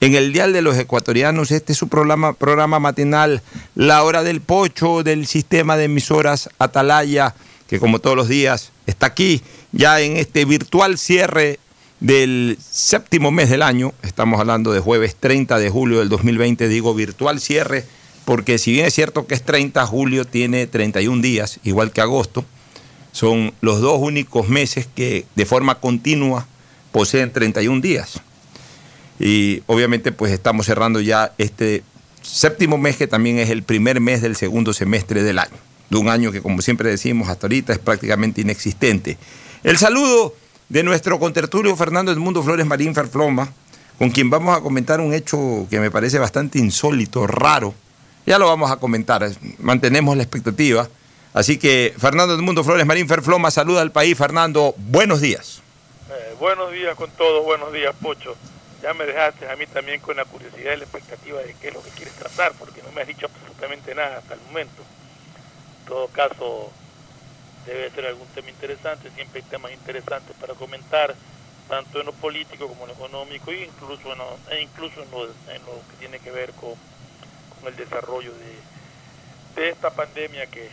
en el Dial de los Ecuatorianos. Este es su programa, programa matinal, La Hora del Pocho, del sistema de emisoras Atalaya, que como todos los días está aquí, ya en este virtual cierre del séptimo mes del año. Estamos hablando de jueves 30 de julio del 2020, digo virtual cierre, porque si bien es cierto que es 30, julio tiene 31 días, igual que agosto, son los dos únicos meses que de forma continua poseen 31 días. Y obviamente pues estamos cerrando ya este séptimo mes que también es el primer mes del segundo semestre del año, de un año que como siempre decimos hasta ahorita es prácticamente inexistente. El saludo de nuestro contertulio Fernando Edmundo Flores Marín Ferfloma, con quien vamos a comentar un hecho que me parece bastante insólito, raro. Ya lo vamos a comentar, mantenemos la expectativa. Así que Fernando Edmundo Flores Marín Ferfloma saluda al país. Fernando, buenos días. Eh, buenos días con todos, buenos días, Pocho ya me dejaste a mí también con la curiosidad y la expectativa de qué es lo que quieres tratar, porque no me has dicho absolutamente nada hasta el momento. En todo caso, debe ser algún tema interesante, siempre hay temas interesantes para comentar, tanto en lo político como en lo económico, e incluso en lo, e incluso en lo, que tiene que ver con, con el desarrollo de, de esta pandemia que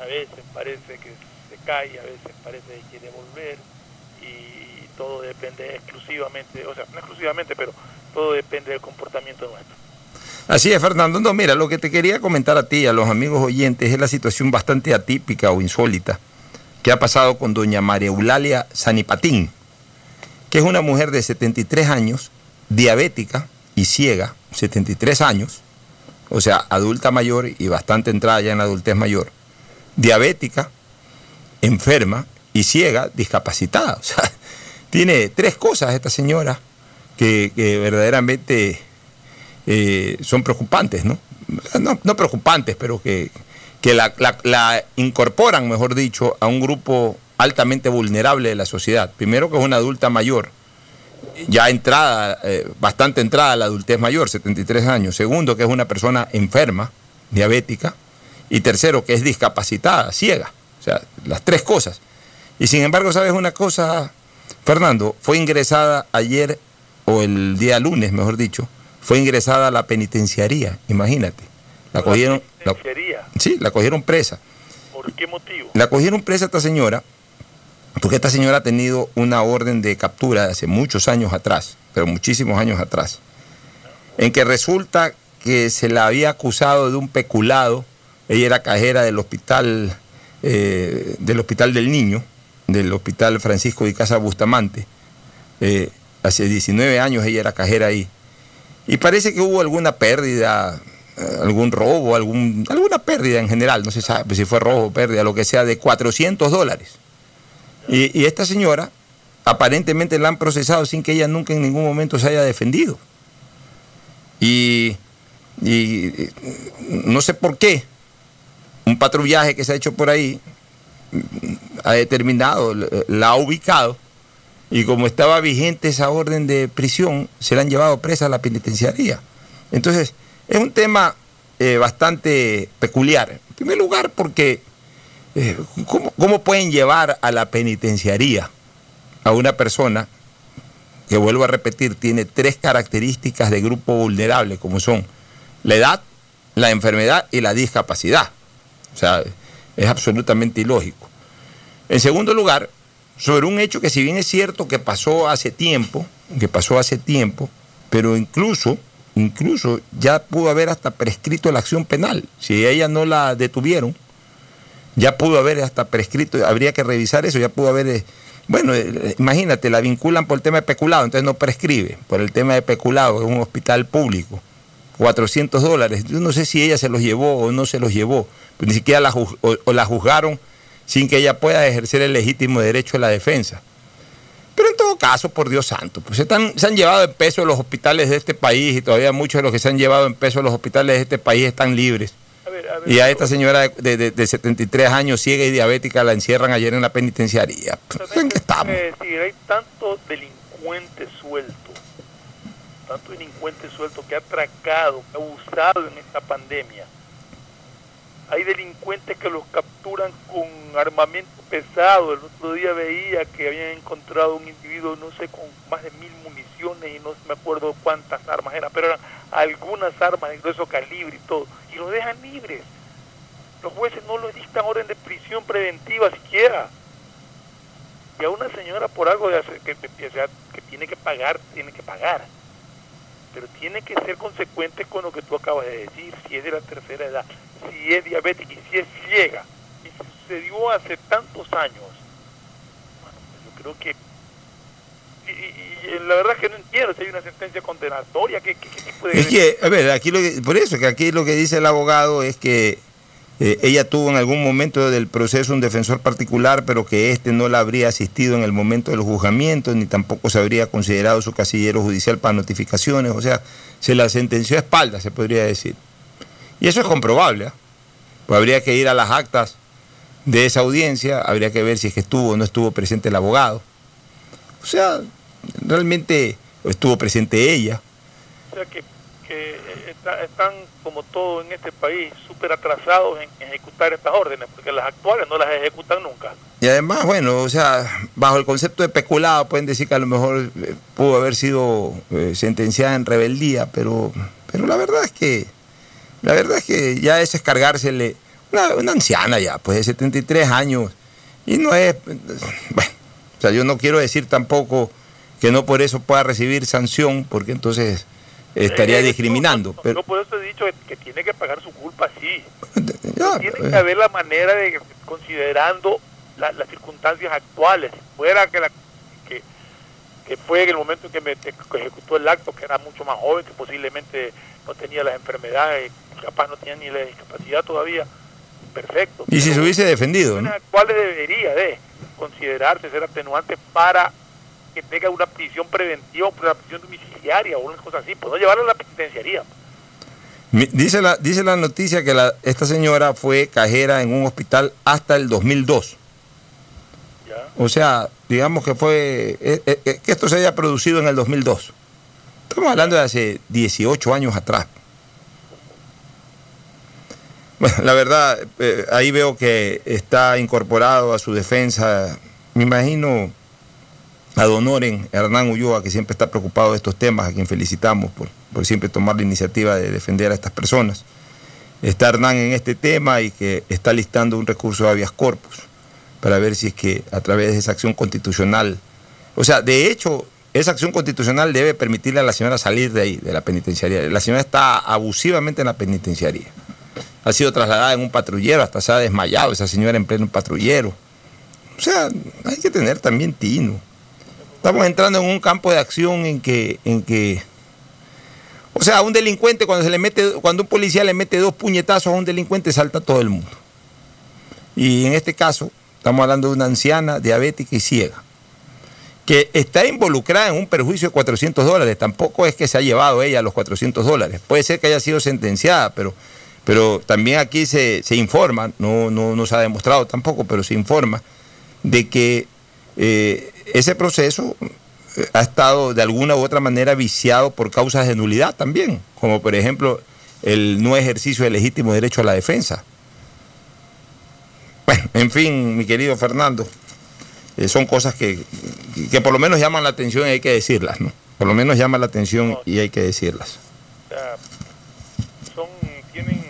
a veces parece que se cae, a veces parece que quiere volver, y todo depende exclusivamente, o sea, no exclusivamente, pero todo depende del comportamiento nuestro. Así es, Fernando. No, mira, lo que te quería comentar a ti, a los amigos oyentes, es la situación bastante atípica o insólita que ha pasado con doña María Eulalia Sanipatín, que es una mujer de 73 años, diabética y ciega, 73 años, o sea, adulta mayor y bastante entrada ya en la adultez mayor, diabética, enferma y ciega, discapacitada. O sea, tiene tres cosas esta señora que, verdaderamente eh, son preocupantes, ¿no? ¿no? preocupantes, pero que, la, incorporan, mejor dicho, a un grupo altamente vulnerable de la sociedad. Primero que es una adulta mayor, ya entrada, eh, bastante entrada a la adultez mayor, 73 años. Segundo, que es una persona enferma, diabética. Y tercero, que es discapacitada, ciega. O sea, las tres cosas. Y sin embargo, ¿sabes una cosa, Fernando, fue ingresada ayer o el día lunes, mejor dicho, fue ingresada a la penitenciaría, imagínate. La cogieron, la- penitenciaría. sí, la cogieron presa. ¿Por qué motivo? La cogieron presa esta señora porque esta señora ha tenido una orden de captura de hace muchos años atrás, pero muchísimos años atrás, en que resulta que se la había acusado de un peculado. Ella era cajera del hospital, eh, del hospital del niño, del hospital Francisco de Casa Bustamante. Eh, hace 19 años ella era cajera ahí. Y parece que hubo alguna pérdida, eh, algún robo, algún, alguna pérdida en general, no se sabe si fue robo o pérdida, lo que sea, de 400 dólares. Y, y esta señora aparentemente la han procesado sin que ella nunca en ningún momento se haya defendido. Y, y, no sé por qué un patrullaje que se ha hecho por ahí ha determinado, la ha ubicado y como estaba vigente esa orden de prisión, se la han llevado presa a la penitenciaría. Entonces, es un tema eh, bastante peculiar. En primer lugar, porque eh, ¿cómo, cómo pueden llevar a la penitenciaría a una persona que, vuelvo a repetir, tiene tres características de grupo vulnerable, como son la edad, la enfermedad y la discapacidad? O sea, es absolutamente ilógico. En segundo lugar, sobre un hecho que si bien es cierto que pasó hace tiempo, que pasó hace tiempo, pero incluso, incluso ya pudo haber hasta prescrito la acción penal. Si ella no la detuvieron, ya pudo haber hasta prescrito, habría que revisar eso, ya pudo haber, eh, bueno, eh, imagínate, la vinculan por el tema de peculado, entonces no prescribe, por el tema de peculado, en un hospital público. 400 dólares. Yo no sé si ella se los llevó o no se los llevó, pero ni siquiera la, o- o la juzgaron sin que ella pueda ejercer el legítimo derecho a la defensa. Pero en todo caso, por Dios santo, pues se, están- se han llevado en peso los hospitales de este país y todavía muchos de los que se han llevado en peso los hospitales de este país están libres. A ver, a ver, Y a esta señora de, de- de- de 73 años, ciega y diabética, la encierran ayer en la penitenciaría. ¿En qué estamos? Es decir, hay tanto delincuente suelto, tanto delincuente suelto que ha atracado, que ha abusado en esta pandemia. Hay delincuentes que los capturan con armamento pesado. El otro día veía que habían encontrado un individuo, no sé, con más de mil municiones y no me acuerdo cuántas armas eran, pero eran algunas armas de grueso calibre y todo. Y los dejan libres. Los jueces no les dictan orden de prisión preventiva siquiera. Y a una señora por algo que tiene que pagar, tiene que pagar. Pero tiene que ser consecuente con lo que tú acabas de decir, si es de la tercera edad, si es diabética y si es ciega. Y sucedió hace tantos años. Bueno, pues yo creo que... Y, y- y la verdad es que no entiendo si hay una sentencia condenatoria, ¿qué, qué- qué tipo de... Es que, a ver, aquí lo que, por eso que aquí lo que dice el abogado es que eh, ella tuvo en algún momento del proceso un defensor particular, pero que éste no la habría asistido en el momento del juzgamiento, ni tampoco se habría considerado su casillero judicial para notificaciones, o sea, se la sentenció a espalda, se podría decir. Y eso es comprobable, ¿ah? Pues habría que ir a las actas de esa audiencia, habría que ver si es que estuvo o no estuvo presente el abogado. O sea, realmente estuvo presente ella. O sea que, está- están, como todo en este país, súper atrasados en ejecutar estas órdenes, porque las actuales no las ejecutan nunca. Y además, bueno, o sea, bajo el concepto de peculado pueden decir que a lo mejor eh, pudo haber sido eh, sentenciada en rebeldía, pero, pero la verdad es que la verdad es que ya es cargársele una, una anciana ya, pues de 73 años y no es bueno, o sea, yo no quiero decir tampoco que no por eso pueda recibir sanción, porque entonces estaría Eh, discriminando, no, no, pero Yo por eso he dicho que, tiene que pagar su culpa, sí. tiene eh, que haber la manera de, considerando la- las circunstancias actuales, fuera que la que, que fue en el momento en que me ejecutó el acto, que era mucho más joven, que posiblemente no tenía las enfermedades, capaz no tenía ni la discapacidad todavía, perfecto. y si se hubiese defendido, ¿no? ¿Cuáles debería de considerarse ser atenuantes para que tenga una prisión preventiva una prisión domiciliaria o una cosa así? Pues no llevarlo a la penitenciaría. Dice la, dice la noticia que la- esta señora fue cajera en un hospital hasta el 2002. ¿ya? O sea, digamos que fue eh, eh, eh, que esto se haya producido en el 2002. Estamos hablando de hace 18 años atrás. Bueno, la verdad, eh, ahí veo que está incorporado a su defensa, me imagino, a Hernán Ulloa, que siempre está preocupado de estos temas, a quien felicitamos por, por siempre tomar la iniciativa de defender a estas personas. Está Hernán en este tema y que está listando un recurso de habeas corpus para ver si es que a través de esa acción constitucional, o sea, de hecho, esa acción constitucional debe permitirle a la señora salir de ahí, de la penitenciaría. La señora está abusivamente en la penitenciaría. Ha sido trasladada en un patrullero, hasta se ha desmayado esa señora en pleno patrullero. O sea, hay que tener también tino. Estamos entrando en un campo de acción en que, en que o sea, a un delincuente cuando se le mete, cuando un policía le mete dos puñetazos a un delincuente, salta todo el mundo. Y en este caso, estamos hablando de una anciana diabética y ciega que está involucrada en un perjuicio de 400 dólares. Tampoco es que se ha llevado ella los 400 dólares. Puede ser que haya sido sentenciada, pero, pero también aquí se, informa, no, no, no, se ha demostrado tampoco, pero se informa de que eh, ese proceso eh, ha estado de alguna u otra manera viciado por causas de nulidad también, como por ejemplo el no ejercicio del legítimo derecho a la defensa. Bueno, en fin, mi querido Fernando, eh, son cosas que, que, por lo menos llaman la atención y hay que decirlas, ¿no? Por lo menos llaman la atención y hay que decirlas. son, tienen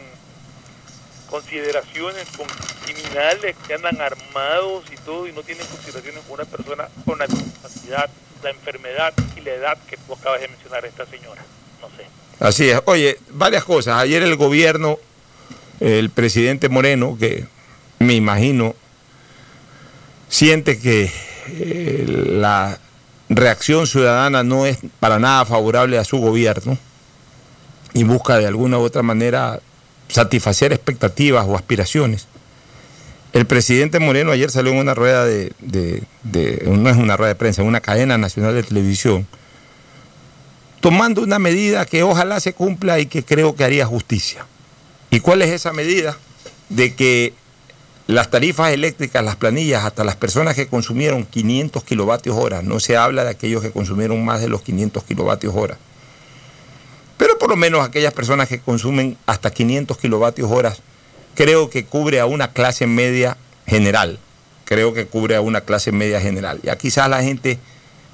consideraciones con criminales que andan armados y todo y no tienen consideraciones con una persona con la discapacidad, la enfermedad y la edad que tú acabas de mencionar esta señora. No sé. Así es. Oye, varias cosas. Ayer el gobierno, el presidente Moreno, que me imagino siente que eh, la reacción ciudadana no es para nada favorable a su gobierno y busca de alguna u otra manera satisfacer expectativas o aspiraciones. El presidente Moreno ayer salió en una rueda de, no es una rueda de prensa, en una cadena nacional de televisión, tomando una medida que ojalá se cumpla y que creo que haría justicia. ¿Y cuál es esa medida? De que las tarifas eléctricas, las planillas, hasta las personas que consumieron 500 kilovatios hora, no se habla de aquellos que consumieron más de los 500 kilovatios hora, pero por lo menos aquellas personas que consumen hasta 500 kilovatios horas, creo que cubre a una clase media general, creo que cubre a una clase media general. Ya quizás la gente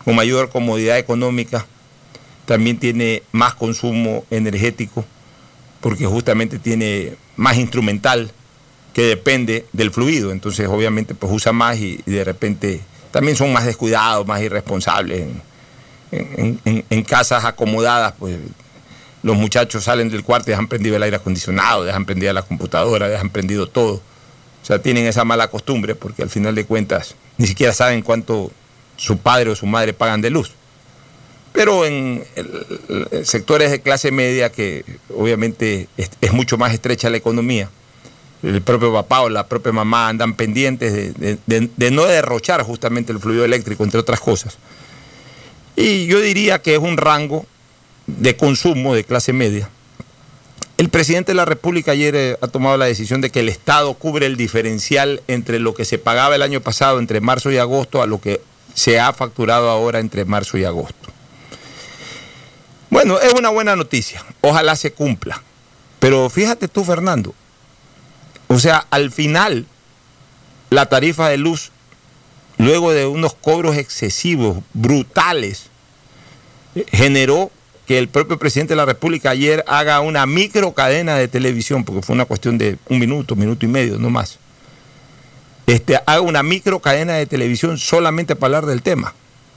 con mayor comodidad económica también tiene más consumo energético, porque justamente tiene más instrumental que depende del fluido. Entonces, obviamente, pues usa más y, de repente también son más descuidados, más irresponsables. En, casas acomodadas, pues los muchachos salen del cuarto y dejan prendido el aire acondicionado, dejan prendida la computadora, dejan prendido todo. O sea, tienen esa mala costumbre porque al final de cuentas ni siquiera saben cuánto su padre o su madre pagan de luz. Pero en sectores de clase media, que obviamente es mucho más estrecha la economía, el propio papá o la propia mamá andan pendientes de, no derrochar justamente el fluido eléctrico, entre otras cosas. Y yo diría que es un rango de consumo de clase media. El presidente de la República ayer eh, ha tomado la decisión de que el Estado cubre el diferencial entre lo que se pagaba el año pasado, entre marzo y agosto, a lo que se ha facturado ahora entre marzo y agosto. Bueno, es una buena noticia. Ojalá se cumpla. Pero fíjate tú, Fernando, o sea, al final, la tarifa de luz, luego de unos cobros excesivos, brutales, generó que el propio presidente de la República ayer haga una micro cadena de televisión, porque fue una cuestión de un minuto, minuto y medio, no más. Este, haga una micro cadena de televisión solamente para hablar del tema,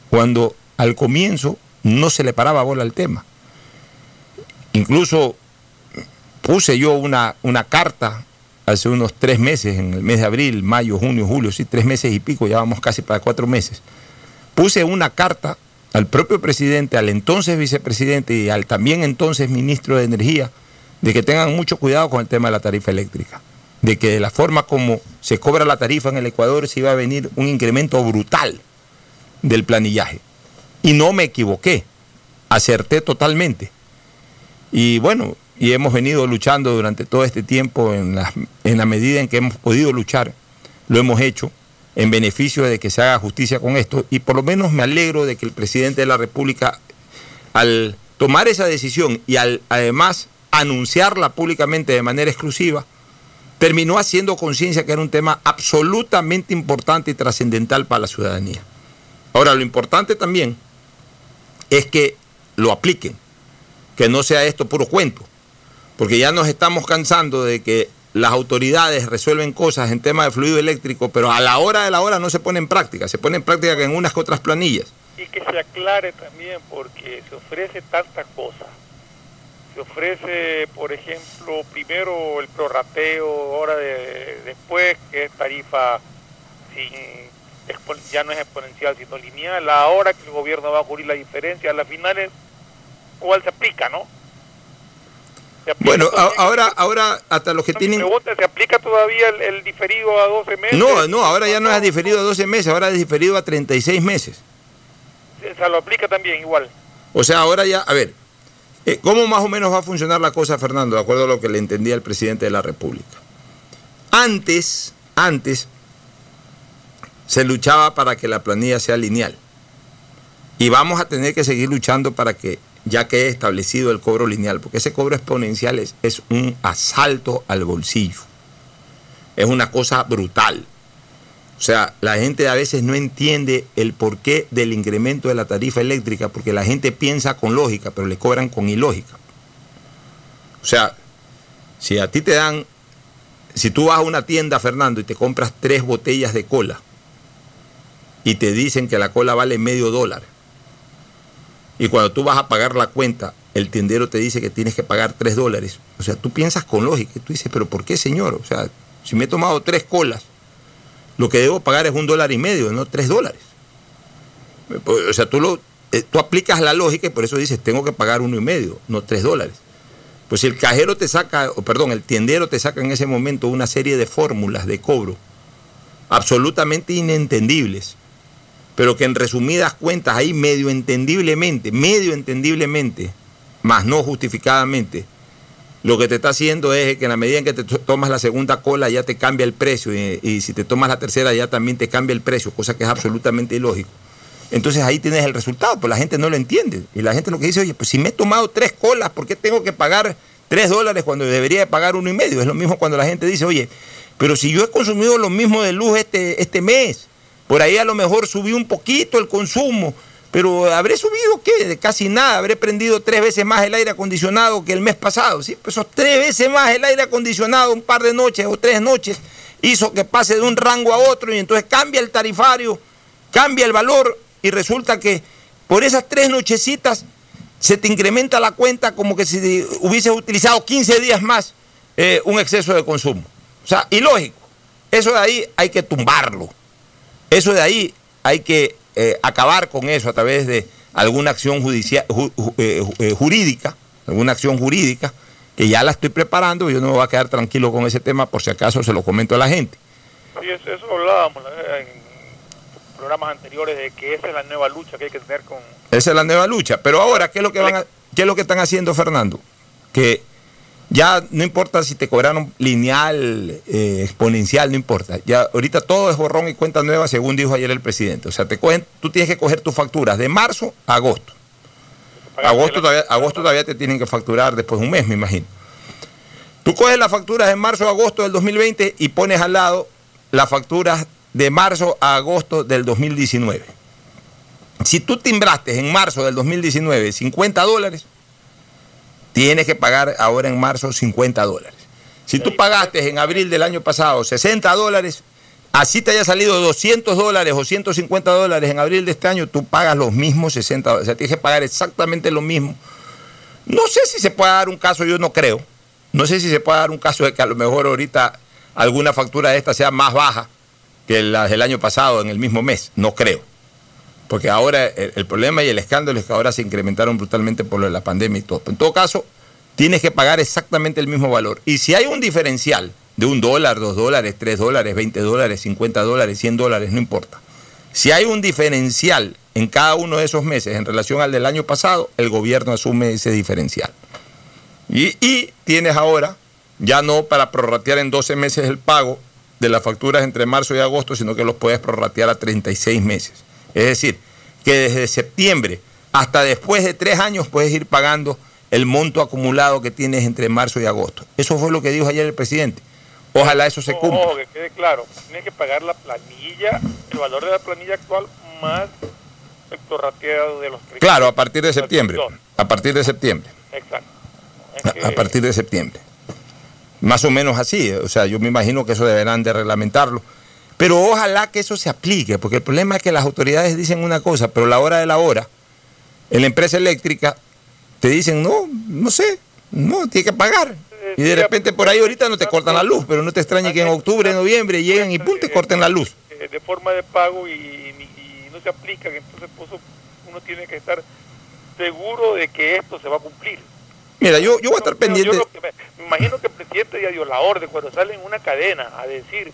cuando al comienzo no se le paraba bola al tema. Incluso puse yo una, una carta hace unos tres meses, en el mes de abril, mayo, junio, julio, sí, tres meses y pico, ya vamos casi para cuatro meses, puse una carta al propio presidente, al entonces vicepresidente y al también entonces ministro de Energía, de que tengan mucho cuidado con el tema de la tarifa eléctrica, de que de la forma como se cobra la tarifa en el Ecuador se iba a venir un incremento brutal del planillaje. Y no me equivoqué, acerté totalmente. Y bueno, y hemos venido luchando durante todo este tiempo en la, en la medida en que hemos podido luchar, lo hemos hecho en beneficio de que se haga justicia con esto y por lo menos me alegro de que el presidente de la República al tomar esa decisión y al además anunciarla públicamente de manera exclusiva, terminó haciendo conciencia que era un tema absolutamente importante y trascendental para la ciudadanía. Ahora, lo importante también es que lo apliquen, que no sea esto puro cuento, porque ya nos estamos cansando de que las autoridades resuelven cosas en tema de fluido eléctrico, pero a la hora de la hora no se pone en práctica, se pone en práctica en unas que otras planillas. Y que se aclare también, porque se ofrece tanta cosa. Se ofrece, por ejemplo, primero el prorrateo, ahora de, después, que es tarifa sin ya no es exponencial, sino lineal. Ahora que el gobierno va a cubrir la diferencia, a las finales, ¿cuál se aplica, no? Bueno, ahora, ahora hasta los que tienen... ¿se aplica todavía el, diferido a 12 meses? No, no, ahora ya no es diferido a 12 meses, ahora es diferido a 36 meses. O sea, lo aplica también igual. O sea, ahora ya, a ver, eh, ¿cómo más o menos va a funcionar la cosa, Fernando? De acuerdo a lo que le entendía el presidente de la República. Antes, antes, se luchaba para que la planilla sea lineal. Y vamos a tener que seguir luchando para que ya que he establecido el cobro lineal, porque ese cobro exponencial es, un asalto al bolsillo. Es una cosa brutal. O sea, la gente a veces no entiende el porqué del incremento de la tarifa eléctrica, porque la gente piensa con lógica, pero le cobran con ilógica. O sea, si a ti te dan, si tú vas a una tienda, Fernando, y te compras tres botellas de cola, y te dicen que la cola vale medio dólar, y cuando tú vas a pagar la cuenta, el tendero te dice que tienes que pagar tres dólares. O sea, tú piensas con lógica. Tú dices, pero ¿por qué, señor? O sea, si me he tomado tres colas, lo que debo pagar es un dólar y medio, no tres dólares. O sea, tú, lo, eh, tú aplicas la lógica y por eso dices, tengo que pagar uno y medio, no tres dólares. Pues si el cajero te saca, o perdón, el tiendero te saca en ese momento una serie de fórmulas de cobro absolutamente inentendibles pero que en resumidas cuentas ahí medio entendiblemente, medio entendiblemente, más no justificadamente, lo que te está haciendo es que en la medida en que te tomas la segunda cola ya te cambia el precio y, si te tomas la tercera ya también te cambia el precio, cosa que es absolutamente ilógico. Entonces ahí tienes el resultado, pues la gente no lo entiende. Y la gente lo que dice, oye, pues si me he tomado tres colas, ¿por qué tengo que pagar tres dólares cuando debería pagar uno y medio? Es lo mismo cuando la gente dice, oye, pero si yo he consumido lo mismo de luz este, este mes, por ahí a lo mejor subí un poquito el consumo, pero habré subido qué, casi nada, habré prendido tres veces más el aire acondicionado que el mes pasado, ¿sí? Pues esos tres veces más el aire acondicionado, un par de noches o tres noches, hizo que pase de un rango a otro y entonces cambia el tarifario, cambia el valor y resulta que por esas tres nochecitas se te incrementa la cuenta como que si hubieses utilizado 15 días más eh, un exceso de consumo. O sea, ilógico. Eso de ahí hay que tumbarlo. Eso de ahí hay que eh, acabar con eso a través de alguna acción judicial, eh, eh, jurídica, alguna acción jurídica, que ya la estoy preparando, yo no me voy a quedar tranquilo con ese tema por si acaso se lo comento a la gente. Sí, eso, hablábamos en programas anteriores de que esa es la nueva lucha que hay que tener con... Esa es la nueva lucha, pero ahora, ¿qué es lo que, van qué es lo que están haciendo, Fernando? Que ya no importa si te cobraron lineal, eh, exponencial, no importa. Ya ahorita todo es borrón y cuenta nueva, según dijo ayer el presidente. O sea, te cogen, tú tienes que coger tus facturas de marzo a agosto. Agosto todavía, agosto todavía te tienen que facturar después de un mes, me imagino. Tú coges las facturas de marzo a agosto del 2020 y pones al lado las facturas de marzo a agosto del 2019. Si tú timbraste en marzo del 2019 50 dólares, tienes que pagar ahora en marzo 50 dólares. Si tú pagaste en abril del año pasado 60 dólares, así te haya salido 200 dólares o 150 dólares en abril de este año, tú pagas los mismos 60 dólares. O sea, tienes que pagar exactamente lo mismo. No sé si se puede dar un caso, yo no creo. No sé si se puede dar un caso de que a lo mejor ahorita alguna factura de esta sea más baja que la del año pasado en el mismo mes. No creo. Porque ahora el, problema y el escándalo es que ahora se incrementaron brutalmente por lo de la pandemia y todo. En todo caso, tienes que pagar exactamente el mismo valor. Y si hay un diferencial de un dólar, dos dólares, tres dólares, veinte dólares, cincuenta dólares, cien dólares, no importa. Si hay un diferencial en cada uno de esos meses en relación al del año pasado, el gobierno asume ese diferencial. Y, y tienes ahora, ya no para prorratear en 12 meses el pago de las facturas entre marzo y agosto, sino que los puedes prorratear a 36 meses. Es decir, que desde septiembre hasta después de tres años puedes ir pagando el monto acumulado que tienes entre marzo y agosto. Eso fue lo que dijo ayer el presidente. Ojalá eso se cumpla. que quede claro, tienes que pagar la planilla, el valor de la planilla actual más efecto rateado de los Claro, a partir de septiembre. A partir de septiembre. Exacto. A partir de septiembre. Más o menos así. O sea, yo me imagino que eso deberán de reglamentarlo. Pero ojalá que eso se aplique, porque el problema es que las autoridades dicen una cosa, pero a la hora de la hora, en la empresa eléctrica te dicen, no, no sé, no, tiene que pagar. Y de repente por ahí ahorita no te cortan la luz, pero no te extrañe que en octubre, noviembre lleguen y pum, te corten la luz. Eh, de forma de pago y, y no se aplican, entonces pues, uno tiene que estar seguro de que esto se va a cumplir. Mira, yo, yo voy a estar pendiente. me, imagino que el presidente ya dio la orden cuando sale en una cadena a decir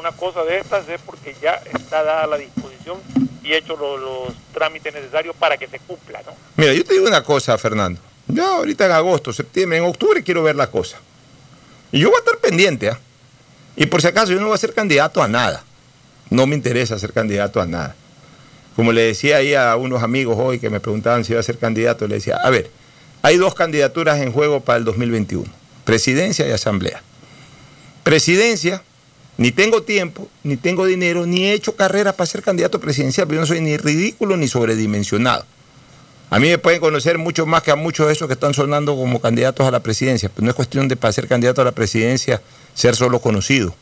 una cosa de estas es porque ya está dada la disposición y hecho los, trámites necesarios para que se cumpla, ¿no? Mira, yo te digo una cosa, Fernando. Yo ahorita en agosto, septiembre, en octubre quiero ver la cosa. Y yo voy a estar pendiente, ¿ah? Y por si acaso yo no voy a ser candidato a nada. No me interesa ser candidato a nada. Como le decía ahí a unos amigos hoy que me preguntaban si iba a ser candidato, le decía, a ver, hay dos candidaturas en juego para el 2021, presidencia y asamblea. Presidencia, ni tengo tiempo, ni tengo dinero, ni he hecho carrera para ser candidato presidencial, pero yo no soy ni ridículo ni sobredimensionado. A mí me pueden conocer mucho más que a muchos de esos que están sonando como candidatos a la presidencia, pero no es cuestión de para ser candidato a la presidencia ser solo conocido.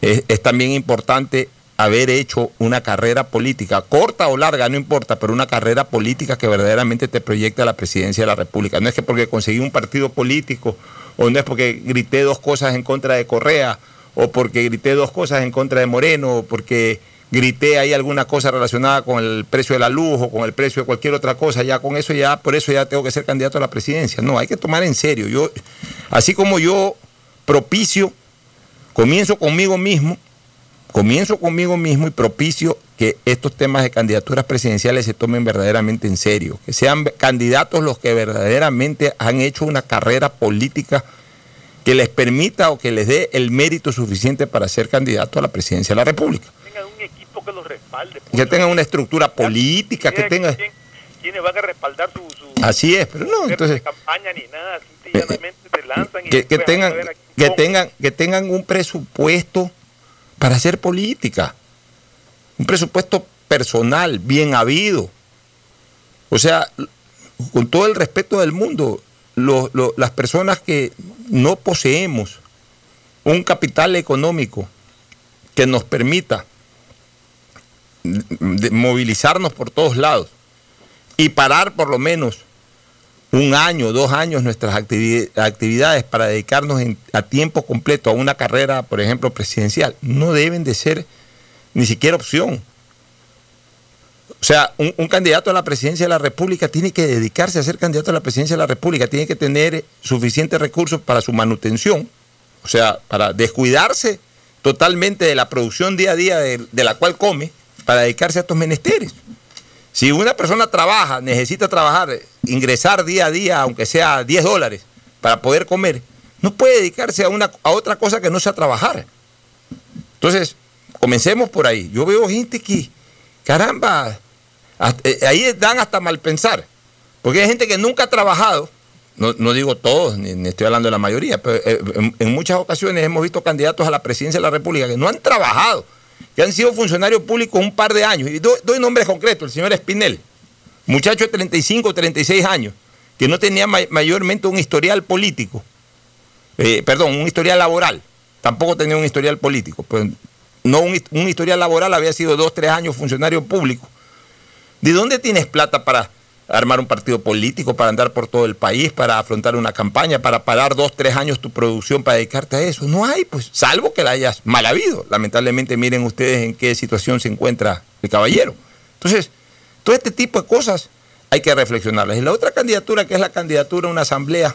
Es, es también importante haber hecho una carrera política, corta o larga, no importa, pero una carrera política que verdaderamente te proyecte a la presidencia de la República. No es que porque conseguí un partido político, o no es porque grité dos cosas en contra de Correa, o porque grité dos cosas en contra de Moreno, o porque grité ahí alguna cosa relacionada con el precio de la luz o con el precio de cualquier otra cosa, ya con eso ya, por eso ya tengo que ser candidato a la presidencia. No, hay que tomar en serio. Yo, así como yo propicio, comienzo conmigo mismo, comienzo conmigo mismo y propicio que estos temas de candidaturas presidenciales se tomen verdaderamente en serio, que sean candidatos los que verdaderamente han hecho una carrera política que les permita o que les dé el mérito suficiente para ser candidato a la presidencia de la República. Tengan un equipo que los respalde. Que tengan una estructura política, que tengan... ¿Quiénes van a respaldar su, Así es, pero no, entonces... campaña ni nada, sencillamente se lanzan y que, que tengan, que, tengan, que tengan un presupuesto para hacer política. Un presupuesto personal, bien habido. O sea, con todo el respeto del mundo, las personas que no poseemos un capital económico que nos permita movilizarnos por todos lados y parar por lo menos un año, dos años nuestras actividades para dedicarnos a tiempo completo a una carrera, por ejemplo, presidencial, no deben de ser ni siquiera opción. O sea, un, candidato a la presidencia de la República tiene que dedicarse a ser candidato a la presidencia de la República, tiene que tener suficientes recursos para su manutención, o sea, para descuidarse totalmente de la producción día a día de, de la cual come, para dedicarse a estos menesteres. Si una persona trabaja, necesita trabajar, ingresar día a día, aunque sea 10 dólares, para poder comer, no puede dedicarse a, una, a otra cosa que no sea trabajar. Entonces, comencemos por ahí. Yo veo gente que, caramba, ahí dan hasta mal pensar. Porque hay gente que nunca ha trabajado, no, no digo todos, ni, estoy hablando de la mayoría, pero eh, en, muchas ocasiones hemos visto candidatos a la presidencia de la República que no han trabajado que han sido funcionarios públicos un par de años. Y doy, nombres concretos, el señor Espinel, muchacho de 35 o 36 años, que no tenía mayormente un historial político, eh, perdón, un historial laboral, tampoco tenía un historial político, pues no un, un historial laboral, había sido dos, tres años funcionario público. ¿De dónde tienes plata para armar un partido político, para andar por todo el país, para afrontar una campaña, para parar dos, tres años tu producción para dedicarte a eso. No hay, pues, salvo que la hayas mal habido. Lamentablemente, miren ustedes en qué situación se encuentra el caballero. Entonces, todo este tipo de cosas hay que reflexionarlas. Y la otra candidatura, que es la candidatura a una asamblea,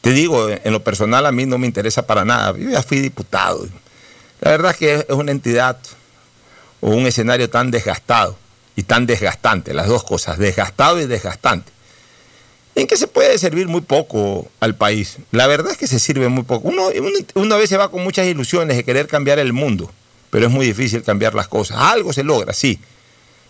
te digo, en lo personal a mí no me interesa para nada. Yo ya fui diputado. La verdad es que es una entidad o un escenario tan desgastado y tan desgastante, las dos cosas, desgastado y desgastante, en que se puede servir muy poco al país. La verdad es que se sirve muy poco. Uno, uno, a veces va con muchas ilusiones de querer cambiar el mundo, pero es muy difícil cambiar las cosas. Algo se logra, sí.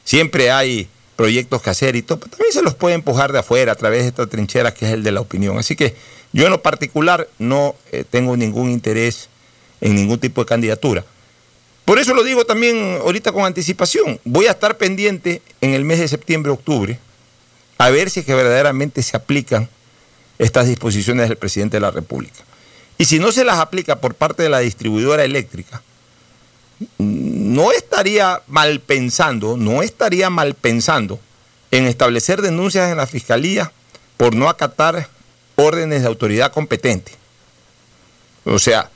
Siempre hay proyectos que hacer y todo, pero también se los puede empujar de afuera a través de esta trinchera que es el de la opinión. Así que yo en lo particular no eh, tengo ningún interés en ningún tipo de candidatura. Por eso lo digo también ahorita con anticipación. Voy a estar pendiente en el mes de septiembre, octubre, a ver si es que verdaderamente se aplican estas disposiciones del presidente de la República. Y si no se las aplica por parte de la distribuidora eléctrica, no estaría mal pensando, no estaría mal pensando en establecer denuncias en la fiscalía por no acatar órdenes de autoridad competente. O sea,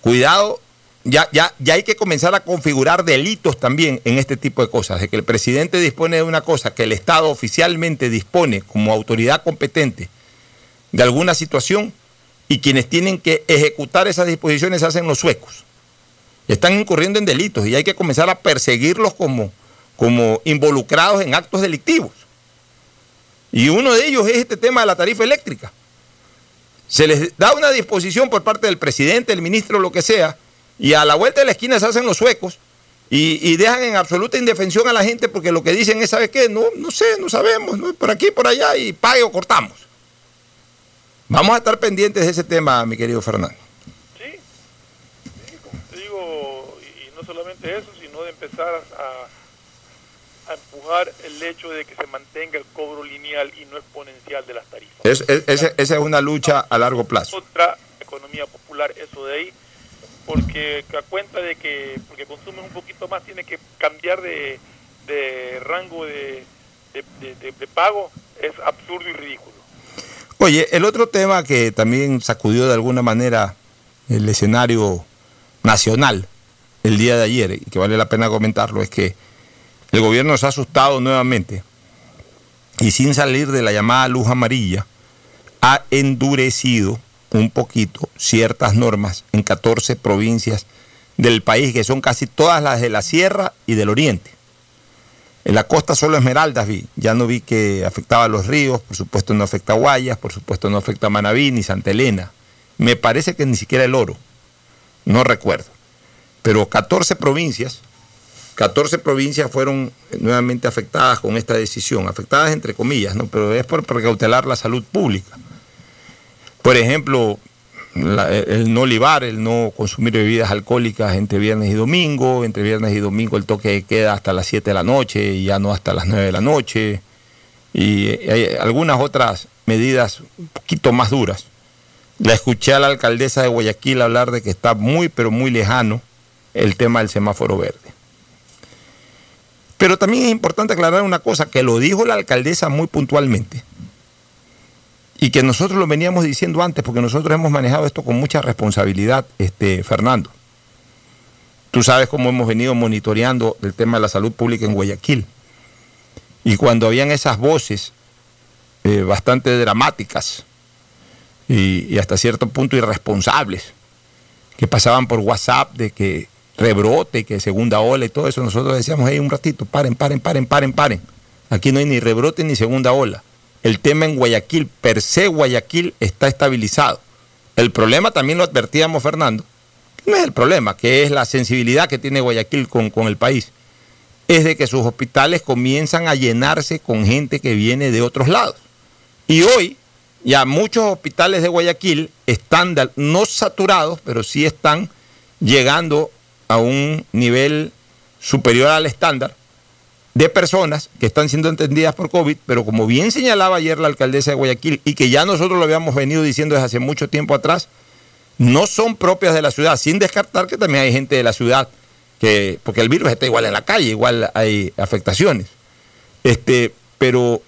cuidado, ya, ya, ya hay que comenzar a configurar delitos también en este tipo de cosas, de que el presidente dispone de una cosa que el Estado oficialmente dispone como autoridad competente de alguna situación y quienes tienen que ejecutar esas disposiciones hacen los suecos. Están incurriendo en delitos y hay que comenzar a perseguirlos como, como involucrados en actos delictivos. Y uno de ellos es este tema de la tarifa eléctrica. Se les da una disposición por parte del presidente, el ministro, lo que sea, y a la vuelta de la esquina se hacen los suecos y, dejan en absoluta indefensión a la gente porque lo que dicen es, ¿sabes qué? No, no sé, no sabemos, ¿no? por aquí, por allá, y pague o cortamos. Vamos a estar pendientes de ese tema, mi querido Fernando. Sí, sí como te digo, y no solamente eso, sino de empezar a, empujar el hecho de que se mantenga el cobro lineal y no exponencial de las tarifas. esa es una lucha a largo plazo. Otra economía popular, eso de ahí, porque a cuenta de que porque consumen un poquito más, tiene que cambiar de, rango de, de pago, es absurdo y ridículo. Oye, el otro tema que también sacudió de alguna manera el escenario nacional el día de ayer, y que vale la pena comentarlo, es que el gobierno se ha asustado nuevamente y sin salir de la llamada luz amarilla, ha endurecido un poquito ciertas normas en 14 provincias del país, que son casi todas las de la sierra y del oriente. En la costa solo Esmeraldas vi, ya no vi que afectaba a los ríos, por supuesto no afecta a Guayas, por supuesto no afecta a Manaví ni Santa Elena. Me parece que ni siquiera el oro, no recuerdo. Pero 14 provincias, 14 provincias fueron nuevamente afectadas con esta decisión, afectadas entre comillas, ¿no? pero es por precautelar la salud pública. Por ejemplo, el no libar, el no consumir bebidas alcohólicas entre viernes y domingo, entre viernes y domingo el toque queda hasta las 7 de la noche y ya no hasta las 9 de la noche, y hay algunas otras medidas un poquito más duras. La escuché a la alcaldesa de Guayaquil hablar de que está muy, pero muy lejano el tema del semáforo verde. Pero también es importante aclarar una cosa, que lo dijo la alcaldesa muy puntualmente y que nosotros lo veníamos diciendo antes, porque nosotros hemos manejado esto con mucha responsabilidad, este, Fernando. Tú sabes cómo hemos venido monitoreando el tema de la salud pública en Guayaquil. Y cuando habían esas voces eh, bastante dramáticas y, hasta cierto punto irresponsables, que pasaban por WhatsApp de que rebrote, que segunda ola y todo eso, nosotros decíamos, hey, un ratito, paren, paren, paren, paren, paren. Aquí no hay ni rebrote ni segunda ola el tema en Guayaquil, per se Guayaquil está estabilizado. El problema también lo advertíamos, Fernando, no es el problema, que es la sensibilidad que tiene Guayaquil con, con el país, es de que sus hospitales comienzan a llenarse con gente que viene de otros lados. Y hoy ya muchos hospitales de Guayaquil están no saturados, pero sí están llegando a un nivel superior al estándar de personas que están siendo entendidas por COVID, pero como bien señalaba ayer la alcaldesa de Guayaquil y que ya nosotros lo habíamos venido diciendo desde hace mucho tiempo atrás, no son propias de la ciudad, sin descartar que también hay gente de la ciudad, que, porque el virus está igual en la calle, igual hay afectaciones. Este, pero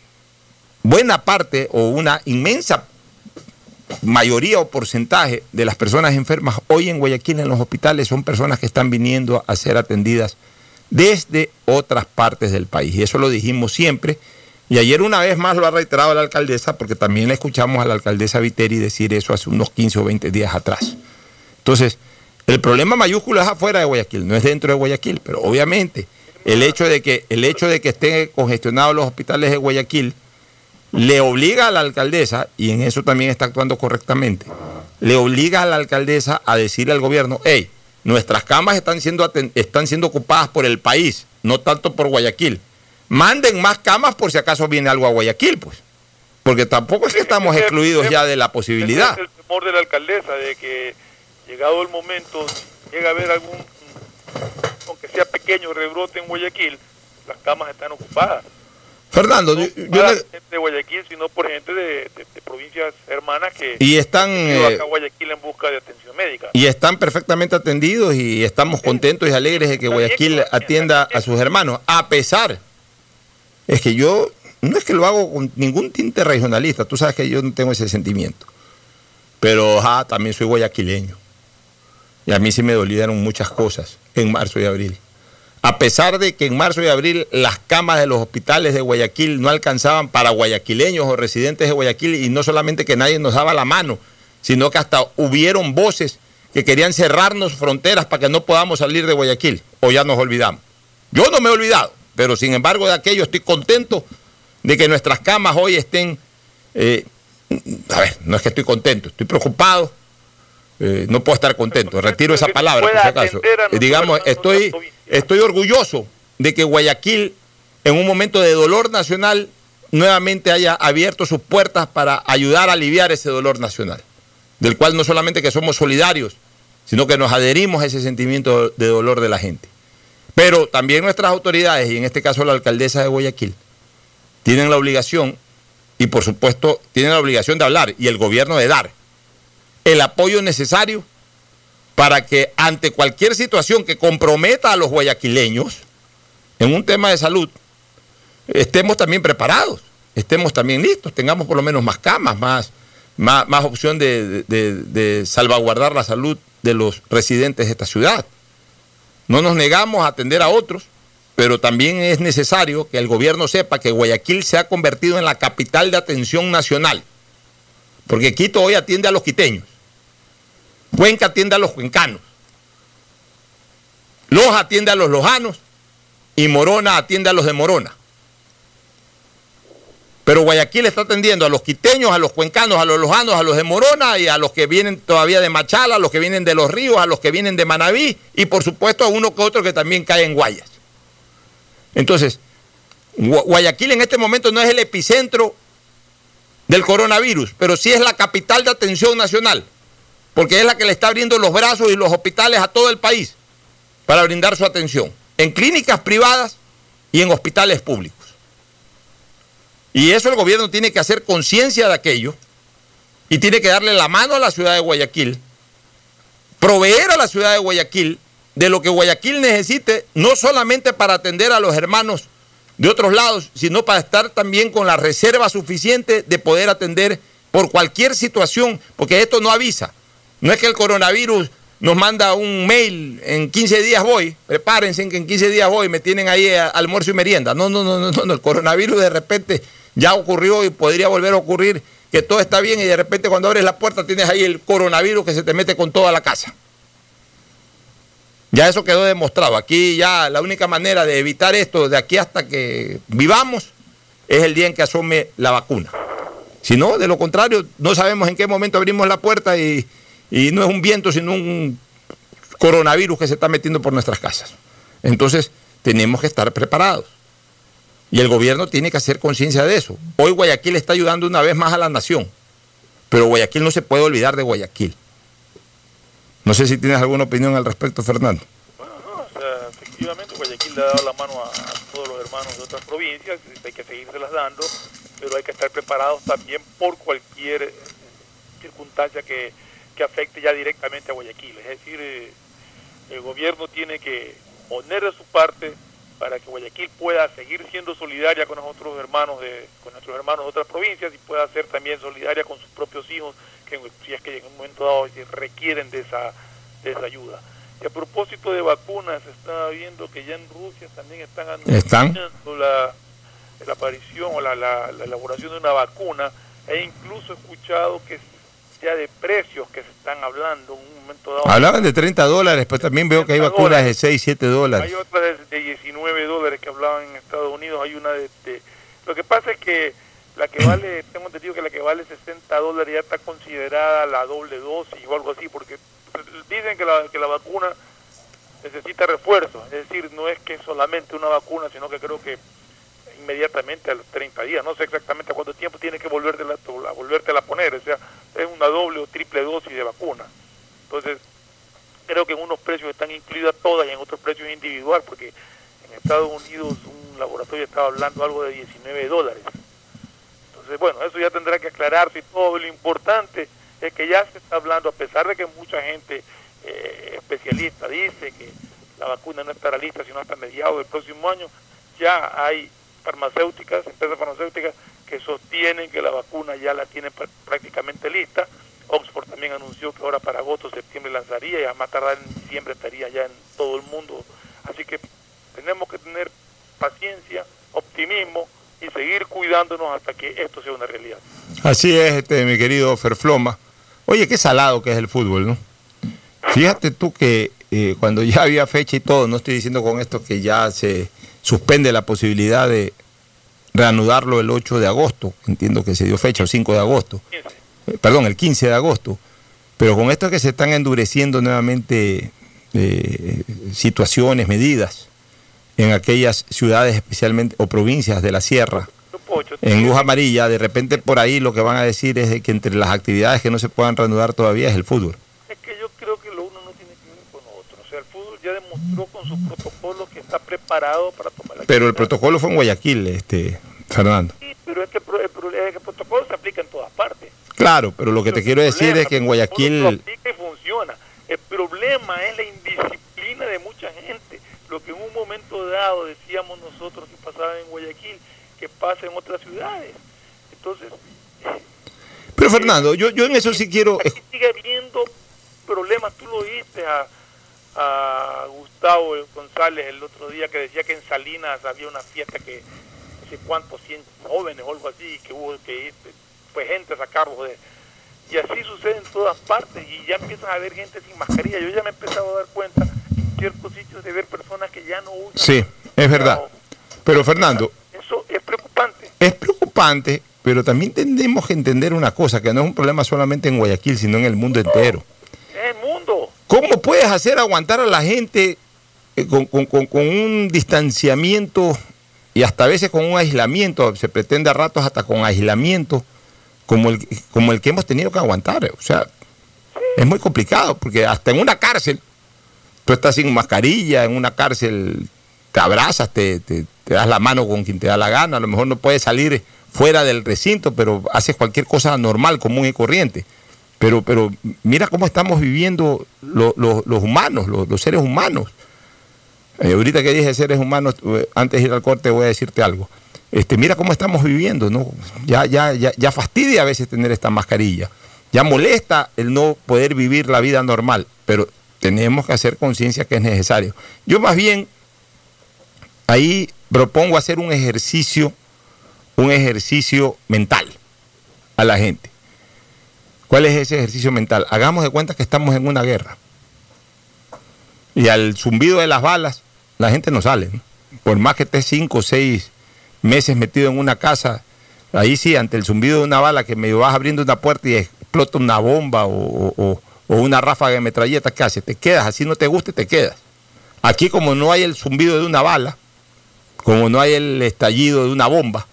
buena parte o una inmensa mayoría o porcentaje de las personas enfermas hoy en Guayaquil en los hospitales son personas que están viniendo a ser atendidas desde otras partes del país. Y eso lo dijimos siempre. Y ayer una vez más lo ha reiterado la alcaldesa, porque también le escuchamos a la alcaldesa Viteri decir eso hace unos 15 o 20 días atrás. Entonces, el problema mayúsculo es afuera de Guayaquil, no es dentro de Guayaquil, pero obviamente el hecho de que, el hecho de que estén congestionados los hospitales de Guayaquil le obliga a la alcaldesa, y en eso también está actuando correctamente, le obliga a la alcaldesa a decirle al gobierno, hey, Nuestras camas están siendo, están siendo ocupadas por el país, no tanto por Guayaquil. Manden más camas por si acaso viene algo a Guayaquil, pues. Porque tampoco es que estamos excluidos ya de la posibilidad. Es el temor de la alcaldesa de que llegado el momento llega a haber algún sea pequeño rebrote en Guayaquil, las camas están ocupadas. Fernando, No yo- yo para le- gente de Guayaquil, sino por gente de, de- de provincias hermanas que y están eh, acá a Guayaquil en busca de atención médica. y están perfectamente atendidos y estamos contentos y alegres de que Guayaquil atienda a sus hermanos, a pesar es que yo no es que lo hago con ningún tinte regionalista, tú sabes que yo no tengo ese sentimiento, pero ajá, también soy guayaquileño y a mí sí me dolieron muchas cosas en marzo y abril. A pesar de que en marzo y abril las camas de los hospitales de Guayaquil no alcanzaban para guayaquileños o residentes de Guayaquil y no solamente que nadie nos daba la mano, sino que hasta hubieron voces que querían cerrarnos fronteras para que no podamos salir de Guayaquil o ya nos olvidamos. Yo no me he olvidado, pero sin embargo de aquello estoy contento de que nuestras camas hoy estén, eh, a ver, no es que estoy contento, estoy preocupado, eh, no puedo estar contento, retiro esa palabra por si acaso. Eh, Digamos, estoy, estoy orgulloso de que Guayaquil, en un momento de dolor nacional, nuevamente haya abierto sus puertas para ayudar a aliviar ese dolor nacional, del cual no solamente que somos solidarios, sino que nos adherimos a ese sentimiento de dolor de la gente. Pero también nuestras autoridades, y en este caso la alcaldesa de Guayaquil, tienen la obligación, y por supuesto tienen la obligación de hablar, y el gobierno de dar el apoyo necesario para que ante cualquier situación que comprometa a los guayaquileños en un tema de salud, estemos también preparados, estemos también listos, tengamos por lo menos más camas, más, más, más opción de, de- de salvaguardar la salud de los residentes de esta ciudad. No nos negamos a atender a otros, pero también es necesario que el gobierno sepa que Guayaquil se ha convertido en la capital de atención nacional, porque Quito hoy atiende a los quiteños. Cuenca atiende a los cuencanos. Loja atiende a los lojanos y Morona atiende a los de Morona. Pero Guayaquil está atendiendo a los quiteños, a los cuencanos, a los lojanos, a los de Morona y a los que vienen todavía de Machala, a los que vienen de los ríos, a los que vienen de Manabí y por supuesto a uno que otro que también cae en Guayas. Entonces, Gua- Guayaquil en este momento no es el epicentro del coronavirus, pero sí es la capital de atención nacional porque es la que le está abriendo los brazos y los hospitales a todo el país para brindar su atención, en clínicas privadas y en hospitales públicos. Y eso el gobierno tiene que hacer conciencia de aquello y tiene que darle la mano a la ciudad de Guayaquil, proveer a la ciudad de Guayaquil de lo que Guayaquil necesite, no solamente para atender a los hermanos de otros lados, sino para estar también con la reserva suficiente de poder atender por cualquier situación, porque esto no avisa. No es que el coronavirus nos manda un mail, en 15 días voy, prepárense que en 15 días voy, me tienen ahí almuerzo y merienda. No, no, no, no, no, el coronavirus de repente ya ocurrió y podría volver a ocurrir que todo está bien y de repente cuando abres la puerta tienes ahí el coronavirus que se te mete con toda la casa. Ya eso quedó demostrado. Aquí ya la única manera de evitar esto de aquí hasta que vivamos es el día en que asome la vacuna. Si no, de lo contrario, no sabemos en qué momento abrimos la puerta y, y no es un viento, sino un coronavirus que se está metiendo por nuestras casas. Entonces, tenemos que estar preparados. Y el gobierno tiene que hacer conciencia de eso. Hoy Guayaquil está ayudando una vez más a la nación, pero Guayaquil no se puede olvidar de Guayaquil. No sé si tienes alguna opinión al respecto, Fernando. Bueno, no, o sea, efectivamente Guayaquil le ha dado la mano a, todos los hermanos de otras provincias, hay que seguírselas dando, pero hay que estar preparados también por cualquier circunstancia que, que afecte ya directamente a Guayaquil. Es decir, eh, el gobierno tiene que poner de su parte para que Guayaquil pueda seguir siendo solidaria con nuestros hermanos de con nuestros hermanos de otras provincias y pueda ser también solidaria con sus propios hijos que si es que en un momento dado requieren de esa de esa ayuda. Y a propósito de vacunas, está viendo que ya en Rusia también están anunciando la, la aparición o la, la- la elaboración de una vacuna e incluso he escuchado que ya de precios que se están hablando en un momento dado. Hablaban de 30 dólares, pero también veo que hay 30 vacunas de dólares. 6, 7 dólares. Hay otra de, de 19 dólares que hablaban en Estados Unidos, hay una de, de- Lo que pasa es que la que vale, tengo entendido que la que vale 60 dólares ya está considerada la doble dosis o algo así, porque dicen que la, que la vacuna necesita refuerzo, es decir, no es que solamente una vacuna, sino que creo que inmediatamente a los 30 días, no sé exactamente a cuánto tiempo tiene que volvértela, a volvértela a poner, o sea, es una doble o triple dosis de vacuna. Entonces, creo que en unos precios están incluidas todas y en otros precios individual, porque en Estados Unidos un laboratorio estaba hablando algo de 19 dólares. Entonces, bueno, eso ya tendrá que aclararse y todo. Lo importante es que ya se está hablando, a pesar de que mucha gente eh, especialista dice que la vacuna no estará lista sino hasta mediados del próximo año, ya hay farmacéuticas, empresas farmacéuticas que sostienen que la vacuna ya la tiene prácticamente lista. Oxford también anunció que ahora para agosto, septiembre lanzaría y a más tardar en diciembre estaría ya en todo el mundo. Así que tenemos que tener paciencia, optimismo y seguir cuidándonos hasta que esto sea una realidad. Así es, este, mi querido Ferfloma. Oye, qué salado que es el fútbol, ¿no? Fíjate tú que eh, cuando ya había fecha y todo, no estoy diciendo con esto que ya se suspende la posibilidad de reanudarlo el 8 de agosto, entiendo que se dio fecha, o 5 de agosto, eh, perdón, el 15 de agosto, pero con esto que se están endureciendo nuevamente eh, situaciones, medidas en aquellas ciudades especialmente o provincias de la sierra, en luz amarilla, de repente por ahí lo que van a decir es que entre las actividades que no se puedan reanudar todavía es el fútbol. Es que yo creo que lo uno no tiene que ver con lo otro. O sea, el demostró con sus protocolos que está preparado para tomar la Pero el protocolo fue en Guayaquil, este Fernando. Sí, pero es que el, protocolo se aplica en todas partes. Claro, pero lo que te quiero decir es que en Guayaquil... Lo aplica y funciona. El problema es la indisciplina de mucha gente. Lo que en un momento dado decíamos nosotros que pasaba en Guayaquil, que pasa en otras ciudades. Entonces... Pero Fernando, yo, yo en eso sí quiero... Aquí sigue habiendo problemas, tú lo viste a, a Gustavo González el otro día que decía que en Salinas había una fiesta que no sé cuántos, 100 jóvenes o algo así, que hubo que ir, fue gente a sacarlos de... Y así sucede en todas partes y ya empiezan a haber gente sin mascarilla. Yo ya me he empezado a dar cuenta en ciertos sitios de ver personas que ya no usan... Sí, es verdad. Pero Fernando, eso es preocupante. Es preocupante, pero también tenemos que entender una cosa, que no es un problema solamente en Guayaquil, sino en el mundo entero. En el mundo. ¿Cómo puedes hacer aguantar a la gente eh, con, un distanciamiento y hasta a veces con un aislamiento, se pretende a ratos hasta con aislamiento, como el, como el que hemos tenido que aguantar? O sea, es muy complicado, porque hasta en una cárcel, tú estás sin mascarilla, en una cárcel te abrazas, te, te, das la mano con quien te da la gana, a lo mejor no puedes salir fuera del recinto, pero haces cualquier cosa normal, común y corriente. Pero, pero mira cómo estamos viviendo los humanos, los, seres humanos. Eh, ahorita que dije seres humanos, eh, antes de ir al corte voy a decirte algo. Este, mira cómo estamos viviendo, ¿no? Ya, ya, ya, ya fastidia a veces tener esta mascarilla. Ya molesta el no poder vivir la vida normal, pero tenemos que hacer conciencia que es necesario. Yo más bien ahí propongo hacer un ejercicio, un ejercicio mental a la gente. ¿Cuál es ese ejercicio mental? Hagamos de cuenta que estamos en una guerra. Y al zumbido de las balas, la gente no sale. Por más que esté cinco o seis meses metido en una casa, ahí sí, ante el zumbido de una bala, que me vas abriendo una puerta y explota una bomba o, o una ráfaga de metralleta, ¿qué haces? Te quedas, así no te guste, te quedas. Aquí como no hay el zumbido de una bala, como no hay el estallido de una bomba,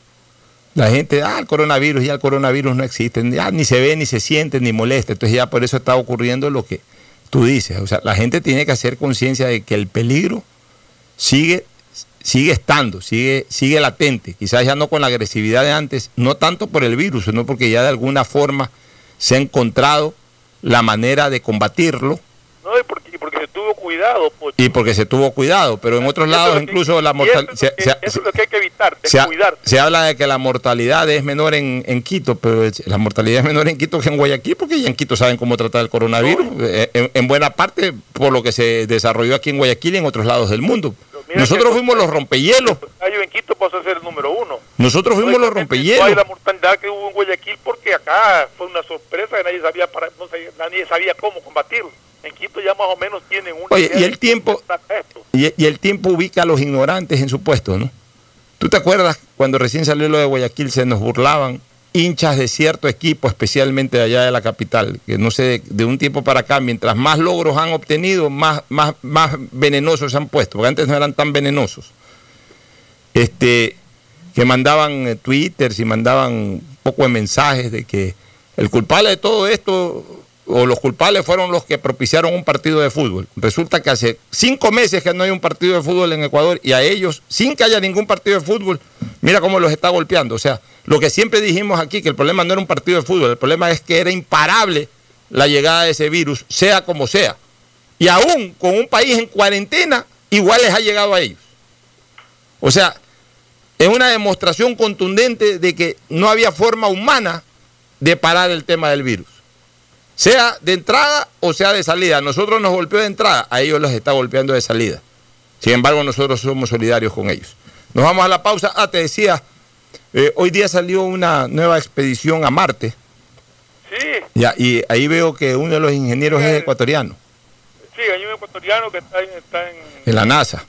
la gente, ah, el coronavirus, ya el coronavirus no existe, ya ni se ve, ni se siente, ni molesta. Entonces ya por eso está ocurriendo lo que tú dices. O sea, la gente tiene que hacer conciencia de que el peligro sigue, sigue estando, sigue, sigue latente. Quizás ya no con la agresividad de antes, no tanto por el virus, sino porque ya de alguna forma se ha encontrado la manera de combatirlo. No, y porque se tuvo cuidado. Y porque se tuvo cuidado, pero en otros lados incluso la mortalidad... Eso, es lo que hay que evitar, se, se habla de que la mortalidad es menor en, Quito, pero la mortalidad es menor en Quito que en Guayaquil, porque ya en Quito saben cómo tratar el coronavirus, eh, en, buena parte por lo que se desarrolló aquí en Guayaquil y en otros lados del mundo. Nosotros fuimos los rompehielos. en Quito pasó a ser el número uno. Nosotros fuimos los rompehielos. hay la mortalidad que hubo en Guayaquil porque acá fue una sorpresa que nadie sabía, para, nadie sabía cómo combatirlo. En Quito ya más o menos tienen un... Oye, y el tiempo... Y, el tiempo ubica a los ignorantes en su puesto, ¿no? ¿Tú te acuerdas cuando recién salió lo de Guayaquil se nos burlaban hinchas de cierto equipo, especialmente de allá de la capital, que no sé, de un tiempo para acá, mientras más logros han obtenido, más, más, más venenosos se han puesto, porque antes no eran tan venenosos. Este, que mandaban eh, twitters y mandaban un poco de mensajes de que el culpable de todo esto o los culpables fueron los que propiciaron un partido de fútbol. Resulta que hace cinco meses que no hay un partido de fútbol en Ecuador y a ellos, sin que haya ningún partido de fútbol, mira cómo los está golpeando. O sea, lo que siempre dijimos aquí, que el problema no era un partido de fútbol, el problema es que era imparable la llegada de ese virus, sea como sea. Y aún con un país en cuarentena, igual les ha llegado a ellos. O sea, es una demostración contundente de que no había forma humana de parar el tema del virus. Sea de entrada o sea de salida. A nosotros nos golpeó de entrada, a ellos los está golpeando de salida. Sin embargo, nosotros somos solidarios con ellos. Nos vamos a la pausa. Ah, te decía, eh, hoy día salió una nueva expedición a Marte. Sí. Ya, y ahí veo que uno de los ingenieros es ecuatoriano. Sí, hay un ecuatoriano que está, está en, en la NASA.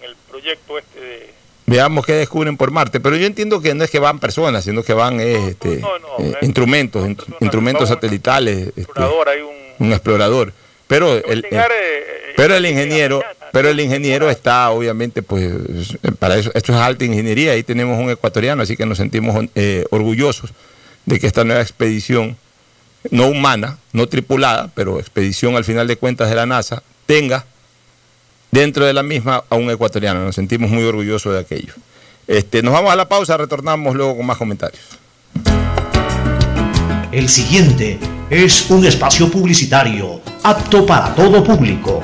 En el proyecto este de veamos qué descubren por Marte. Pero yo entiendo que no es que van personas, sino que van este, eh, instrumentos, instrumentos satelitales. Este, explorador, hay un, explorador. Pero el, eh, pero el ingeniero, pero el ingeniero está obviamente pues para eso esto es alta ingeniería, ahí tenemos un ecuatoriano, así que nos sentimos eh, orgullosos de que esta nueva expedición no humana, no tripulada, pero expedición al final de cuentas de la NASA tenga dentro de la misma a un ecuatoriano. Nos sentimos muy orgullosos de aquello. Este, nos vamos a la pausa, retornamos luego con más comentarios. El siguiente es un espacio publicitario apto para todo público.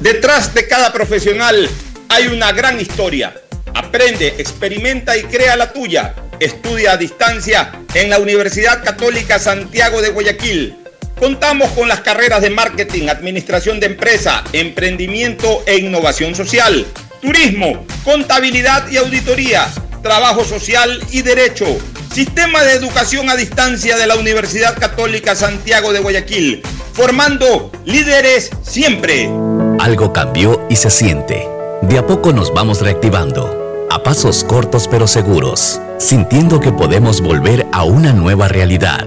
Detrás de cada profesional hay una gran historia. Aprende, experimenta y crea la tuya. Estudia a distancia en la Universidad Católica Santiago de Guayaquil Contamos con las carreras de marketing, administración de empresa, emprendimiento e innovación social, turismo, contabilidad y auditoría, trabajo social y derecho. Sistema de educación a distancia de la Universidad Católica Santiago de Guayaquil, formando líderes siempre. Algo cambió y se siente. De a poco nos vamos reactivando, a pasos cortos pero seguros, sintiendo que podemos volver a una nueva realidad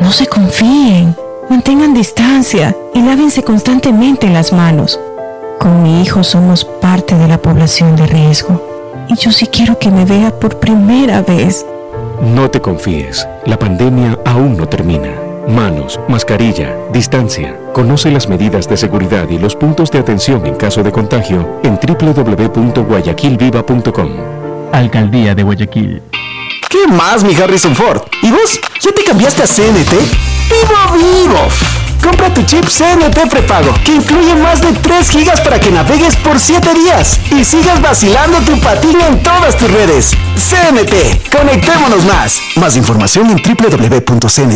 No se confíen, mantengan distancia y lávense constantemente las manos. Con mi hijo somos parte de la población de riesgo y yo sí quiero que me vea por primera vez. No te confíes, la pandemia aún no termina. Manos, mascarilla, distancia. Conoce las medidas de seguridad y los puntos de atención en caso de contagio en www.guayaquilviva.com. Alcaldía de Guayaquil. ¿Qué más, mi Harrison Ford? ¿Y vos? ¿Ya te cambiaste a CNT? ¡Vivo, vivo! Compra tu chip CNT prepago, que incluye más de 3 gigas para que navegues por 7 días y sigas vacilando tu patín en todas tus redes. CNT, conectémonos más. Más información en www.cnt.com.es.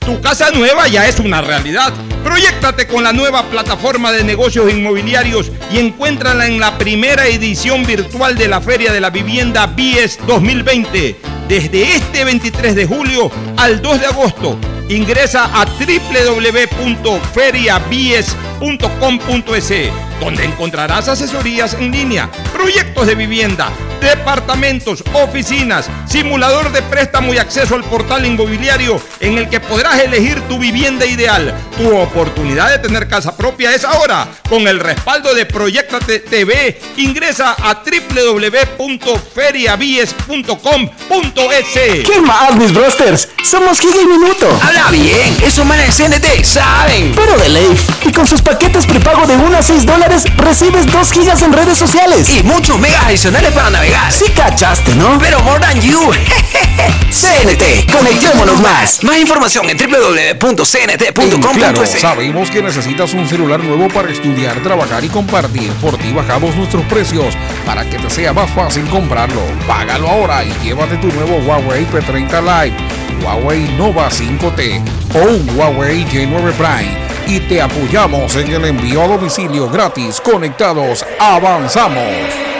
Tu casa nueva ya es una realidad. Proyectate con la nueva plataforma de negocios inmobiliarios y encuéntrala en la primera edición virtual de la Feria de la Vivienda BIES 2020. Desde este 23 de julio al 2 de agosto. Ingresa a www.feriabies.com.es donde encontrarás asesorías en línea, proyectos de vivienda, departamentos, oficinas, simulador de préstamo y acceso al portal inmobiliario en el que podrás elegir tu vivienda ideal. Tu oportunidad de tener casa propia es ahora. Con el respaldo de Proyectate TV, ingresa a www.feriabies.com.es. ¿Qué más, mis brosters? Somos Giga y Minuto. Habla bien, eso manes CNT, saben. Pero de Leif. Y con sus paquetes prepago de 1 a 6 dólares recibes 2 gigas en redes sociales. Y muchos megas adicionales para navegar. Sí cachaste, ¿no? Pero more than you. CNT, conectémonos más. Más información en www.cnt.com.es. Claro, sabemos que necesitas un celular nuevo para estudiar, trabajar y compartir. Por ti bajamos nuestros precios para que te sea más fácil comprarlo. Págalo ahora y llévate tu nuevo Huawei P30 Lite, Huawei Nova 5T o un Huawei J9 Prime y te apoyamos en el envío a domicilio gratis. Conectados, avanzamos.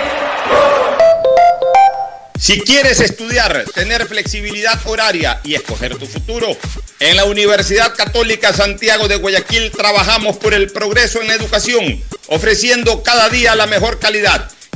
Si quieres estudiar, tener flexibilidad horaria y escoger tu futuro, en la Universidad Católica Santiago de Guayaquil trabajamos por el progreso en la educación, ofreciendo cada día la mejor calidad.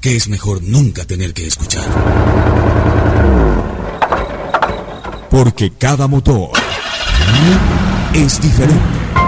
que es mejor nunca tener que escuchar. Porque cada motor es diferente.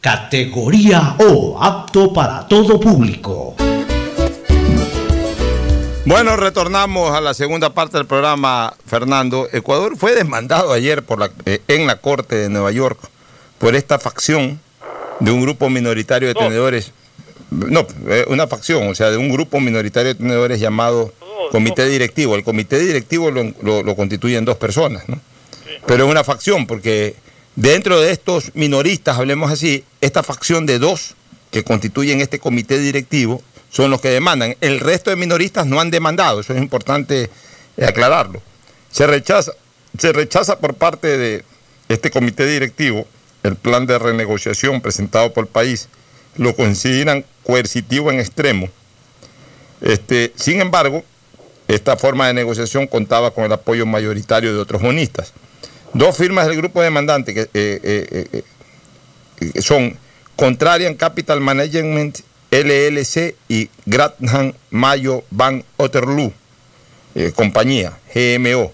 categoría O, apto para todo público. Bueno, retornamos a la segunda parte del programa, Fernando. Ecuador fue demandado ayer por la, eh, en la Corte de Nueva York por esta facción de un grupo minoritario de tenedores. No, eh, una facción, o sea, de un grupo minoritario de tenedores llamado Comité Directivo. El Comité Directivo lo, lo- lo constituyen dos personas, ¿no? Pero es una facción, porque dentro de estos minoristas, hablemos así, esta facción de dos que constituyen este comité directivo son los que demandan. El resto de minoristas no han demandado, eso es importante eh, aclararlo. Se rechaza, se rechaza por parte de este comité directivo el plan de renegociación presentado por el país, lo consideran coercitivo en extremo. Este, sin embargo, esta forma de negociación contaba con el apoyo mayoritario de otros bonistas. Dos firmas del grupo demandante que eh, eh, eh, son Contrarian Capital Management LLC y Grantham Mayo Van Otterloo, compañía, GMO,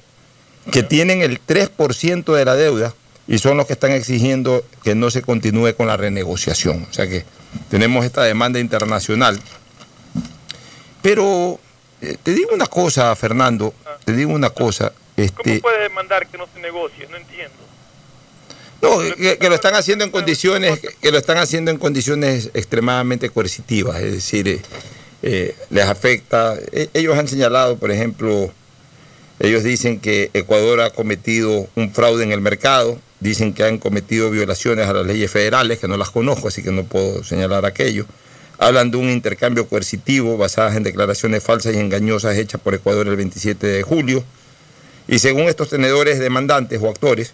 que tienen el 3% de la deuda y son los que están exigiendo que no se continúe con la renegociación. O sea que tenemos esta demanda internacional. Pero te digo una cosa, Fernando, te digo una cosa. Este, ¿Cómo puedes demandar que no se negocie? No entiendo. No, que, que lo están haciendo en condiciones, que lo están haciendo en condiciones extremadamente coercitivas, es decir, eh, eh, les afecta. Eh, ellos han señalado, por ejemplo, ellos dicen que Ecuador ha cometido un fraude en el mercado, dicen que han cometido violaciones a las leyes federales, que no las conozco, así que no puedo señalar aquello. Hablan de un intercambio coercitivo basadas en declaraciones falsas y engañosas hechas por Ecuador el 27 de julio. Y según estos tenedores demandantes o actores,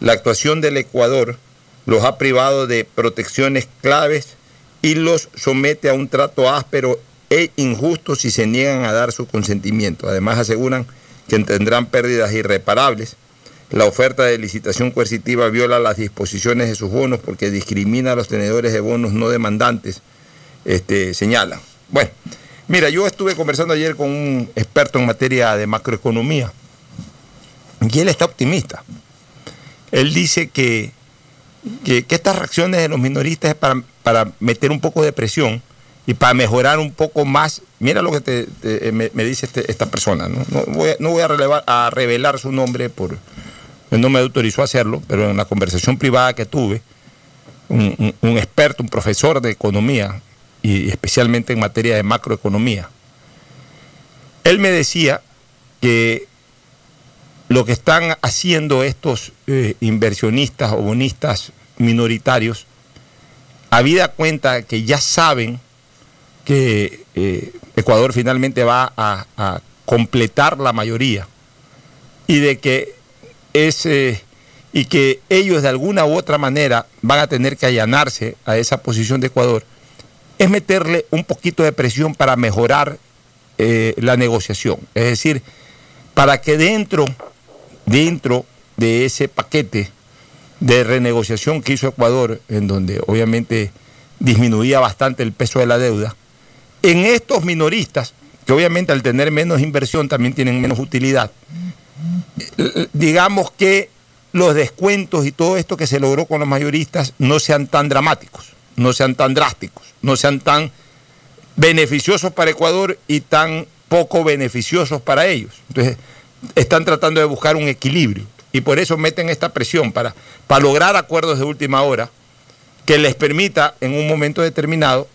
la actuación del Ecuador los ha privado de protecciones claves y los somete a un trato áspero e injusto si se niegan a dar su consentimiento. Además aseguran que tendrán pérdidas irreparables. La oferta de licitación coercitiva viola las disposiciones de sus bonos porque discrimina a los tenedores de bonos no demandantes, este. Bueno, mira, yo estuve conversando ayer con un experto en materia de macroeconomía y él está optimista. Él dice que, que, estas reacciones de los minoristas es para, para meter un poco de presión y para mejorar un poco más, mira lo que te, te- me, dice este- esta persona, no, voy, a- revelar su nombre, por, no me autorizó a hacerlo, pero en la conversación privada que tuve, un experto, un profesor de economía, y especialmente en materia de macroeconomía, él me decía que lo que están haciendo estos eh, inversionistas o bonistas minoritarios, habida cuenta que ya saben que eh, Ecuador finalmente va a, completar la mayoría y de que es eh, y que ellos de alguna u otra manera van a tener que allanarse a esa posición de Ecuador, es meterle un poquito de presión para mejorar la negociación. Es decir, para que dentro, dentro de ese paquete de renegociación que hizo Ecuador, en donde obviamente disminuía bastante el peso de la deuda, en estos minoristas, que obviamente al tener menos inversión también tienen menos utilidad, digamos que los descuentos y todo esto que se logró con los mayoristas no sean tan dramáticos, no sean tan drásticos, no sean tan beneficiosos para Ecuador y tan poco beneficiosos para ellos. Entonces, están tratando de buscar un equilibrio y por eso meten esta presión para, para lograr acuerdos de última hora que les permita en un momento determinado,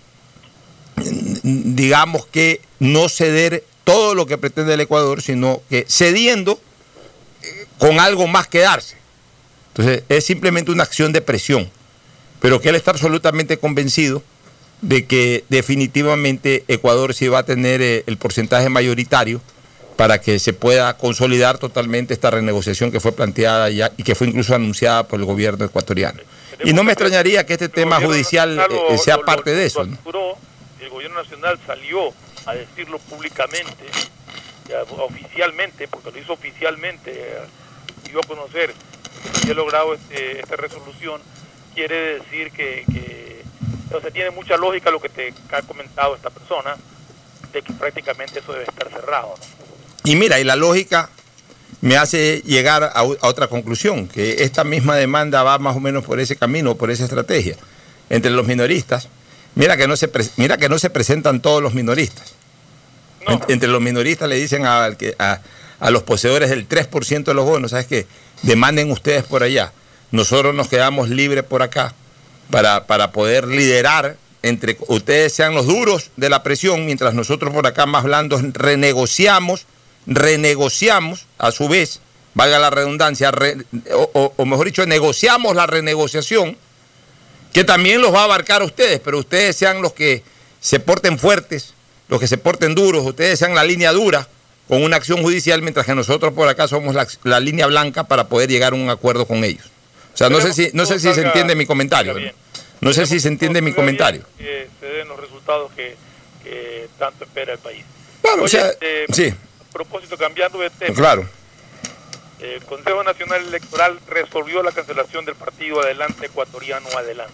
digamos que no ceder todo lo que pretende el Ecuador, sino que cediendo eh, con algo más que darse. Entonces, es simplemente una acción de presión, pero que él está absolutamente convencido de que definitivamente Ecuador sí va a tener eh, el porcentaje mayoritario para que se pueda consolidar totalmente esta renegociación que fue planteada ya y que fue incluso anunciada por el gobierno ecuatoriano. Y no me extrañaría que este tema judicial eh, sea parte de eso. ¿no? aseguró, el gobierno nacional salió a decirlo públicamente, ya, oficialmente, porque lo hizo oficialmente, eh, dio a conocer que se ha logrado este- esta resolución, quiere decir que, que o sea, tiene mucha lógica lo que te ha comentado esta persona, de que prácticamente eso debe estar cerrado. ¿no? Y mira, y la lógica me hace llegar a, otra conclusión, que esta misma demanda va más o menos por ese camino, por esa estrategia. Entre los minoristas, mira que no se, pre- mira que no se presentan todos los minoristas. En- entre los minoristas le dicen a los poseedores del 3% de los bonos, ¿sabes qué? Demanden ustedes por allá. Nosotros nos quedamos libres por acá para, para poder liderar entre ustedes sean los duros de la presión, mientras nosotros por acá más blandos renegociamos, renegociamos a su vez, valga la redundancia, re- o, o- o mejor dicho, negociamos la renegociación, que también los va a abarcar a ustedes, pero ustedes sean los que se porten fuertes, los que se porten duros, ustedes sean la línea dura con una acción judicial, mientras que nosotros por acá somos la, la línea blanca para poder llegar a un acuerdo con ellos. O sea, no sé si, no sé si se entiende mi comentario. ¿no? Sé si se entiende mi comentario. Que se den los resultados que, que tanto espera el país. Claro, o sea, este, sí, propósito, cambiando de tema. claro. El Consejo Nacional Electoral resolvió la cancelación del partido Adelante Ecuatoriano Adelante.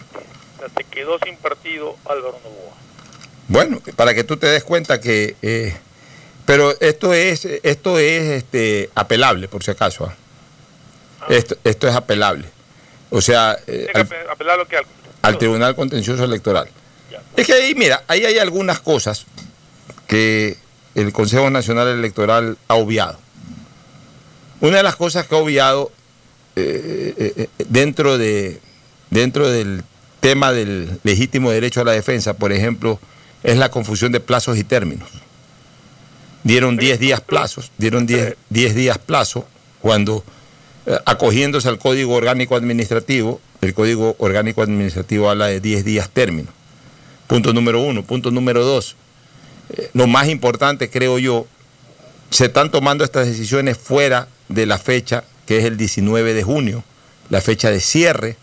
O sea, se quedó sin partido Álvaro Novoa. Bueno, para que tú te des cuenta que... eh, pero esto es, esto es este, apelable, por si acaso. ¿ah? Esto, esto es apelable. O sea, eh, apelar lo que al- al Tribunal Contencioso Electoral. Es que ahí, mira, ahí hay algunas cosas que el Consejo Nacional Electoral ha obviado. Una de las cosas que ha obviado eh, eh, eh, dentro, de, dentro del tema del legítimo derecho a la defensa, por ejemplo, es la confusión de plazos y términos. Dieron 10 días plazos, dieron 10 10 días plazo cuando, acogiéndose al Código Orgánico Administrativo, el Código Orgánico Administrativo habla de 10 días término. Punto número uno. Punto número dos. Lo más importante, creo yo, se están tomando estas decisiones fuera de la fecha que es el 19 de junio, la fecha de cierre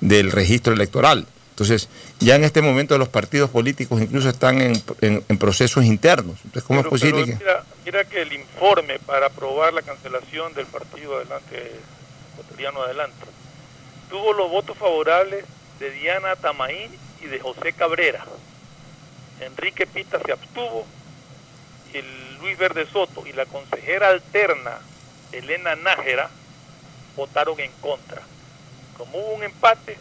del registro electoral. Entonces, ya en este momento los partidos políticos incluso están en, en- en procesos internos. Entonces, ¿cómo Pero- es posible pero que...? mira, mira que el informe para aprobar la cancelación del partido adelante, ecuatoriano adelante, tuvo los votos favorables de Diana Tamaín y de José Cabrera. Enrique Pita se abstuvo el Luis Verde Soto y la consejera alterna Elena Nájera votaron en contra. Como hubo un empate,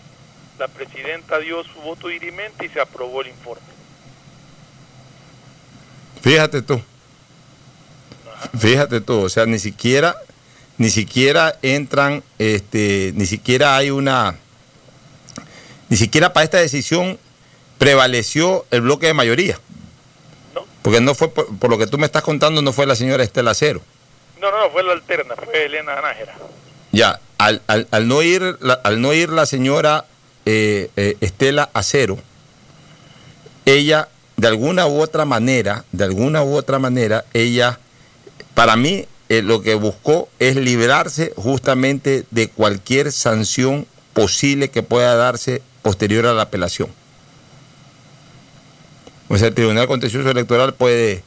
la presidenta dio su voto dirimente y se aprobó el informe. Fíjate tú. Fíjate tú, o sea, ni siquiera, ni siquiera entran, este, ni siquiera hay una, ni siquiera para esta decisión prevaleció el bloque de mayoría. Porque no fue, por, por lo que tú me estás contando, no fue la señora Estela Cero. No, no, no, fue la alterna, fue Elena Nájera. Ya, al, al- al no ir la, al no ir la señora eh, eh, Estela Acero, ella de alguna u otra manera, de alguna u otra manera, ella, para mí, eh, lo que buscó es librarse justamente de cualquier sanción posible que pueda darse posterior a la apelación. O sea, el Tribunal Contencioso Electoral puede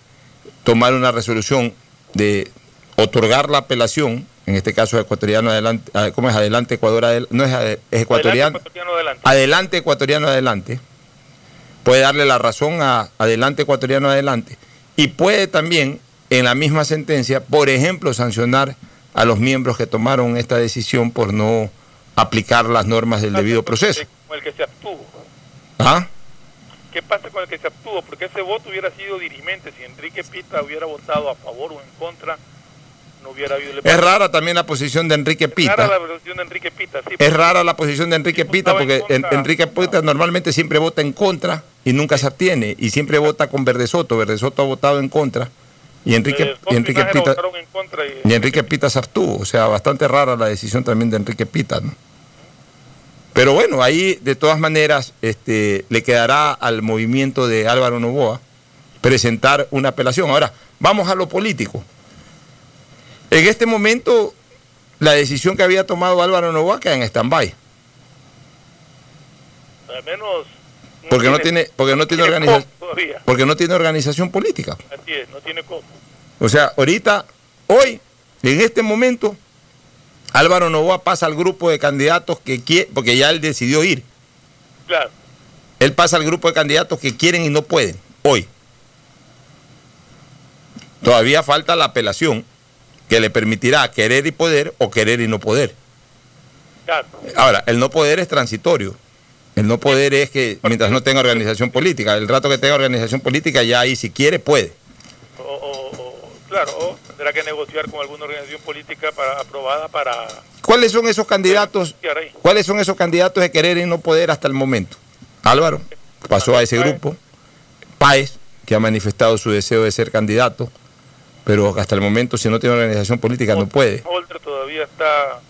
tomar una resolución de otorgar la apelación, en este caso ecuatoriano adelante, ah, ¿cómo es? Adelante Ecuador, adel- no es, ecuatoriano, Adelante, ecuatoriano, adelante. adelante ecuatoriano adelante, puede darle la razón a adelante ecuatoriano adelante y puede también en la misma sentencia, por ejemplo, sancionar a los miembros que tomaron esta decisión por no aplicar las normas del debido proceso. El que se abstuvo. ¿Ah? ¿Qué pasa con el que se abstuvo? Porque ese voto hubiera sido dirimente. Si Enrique Pita hubiera votado a favor o en contra, no hubiera habido... Es rara también la posición de Enrique Pita. Rara la versión de Enrique Pita, sí. Es rara la posición de Enrique Pita porque en- Enrique Pita normalmente siempre vota en contra y nunca se abstiene y siempre vota con Verde Soto. Verde Soto ha votado en contra y Enrique, y Enrique Pita en y Enrique Pita se abstuvo. O sea, bastante rara la decisión también de Enrique Pita. ¿no? Pero bueno, ahí de todas maneras este, le quedará al movimiento de Álvaro Novoa presentar una apelación. Ahora, vamos a lo político. En este momento, la decisión que había tomado Álvaro Novoa queda en stand-by. Al menos... Porque no tiene, porque no tiene tiene porque no tiene organización política. Así es, no tiene cómo. O sea, ahorita, hoy, en este momento, Álvaro Novoa pasa al grupo de candidatos que quiere, porque ya él decidió ir. Claro. Él pasa al grupo de candidatos que quieren y no pueden, hoy. Todavía falta la apelación que le permitirá querer y poder o querer y no poder. Claro. Ahora, el no poder es transitorio. El no poder es que mientras no tenga organización política, el rato que tenga organización política ya ahí si quiere puede. O, claro, o tendrá que negociar con alguna organización política para, aprobada para... ¿Cuáles son esos candidatos? ¿Cuáles son esos candidatos de querer y no poder hasta el momento? Álvaro pasó a ese grupo. Páez, que ha manifestado su deseo de ser candidato, pero hasta el momento, si no tiene organización política, no puede. Holder todavía está...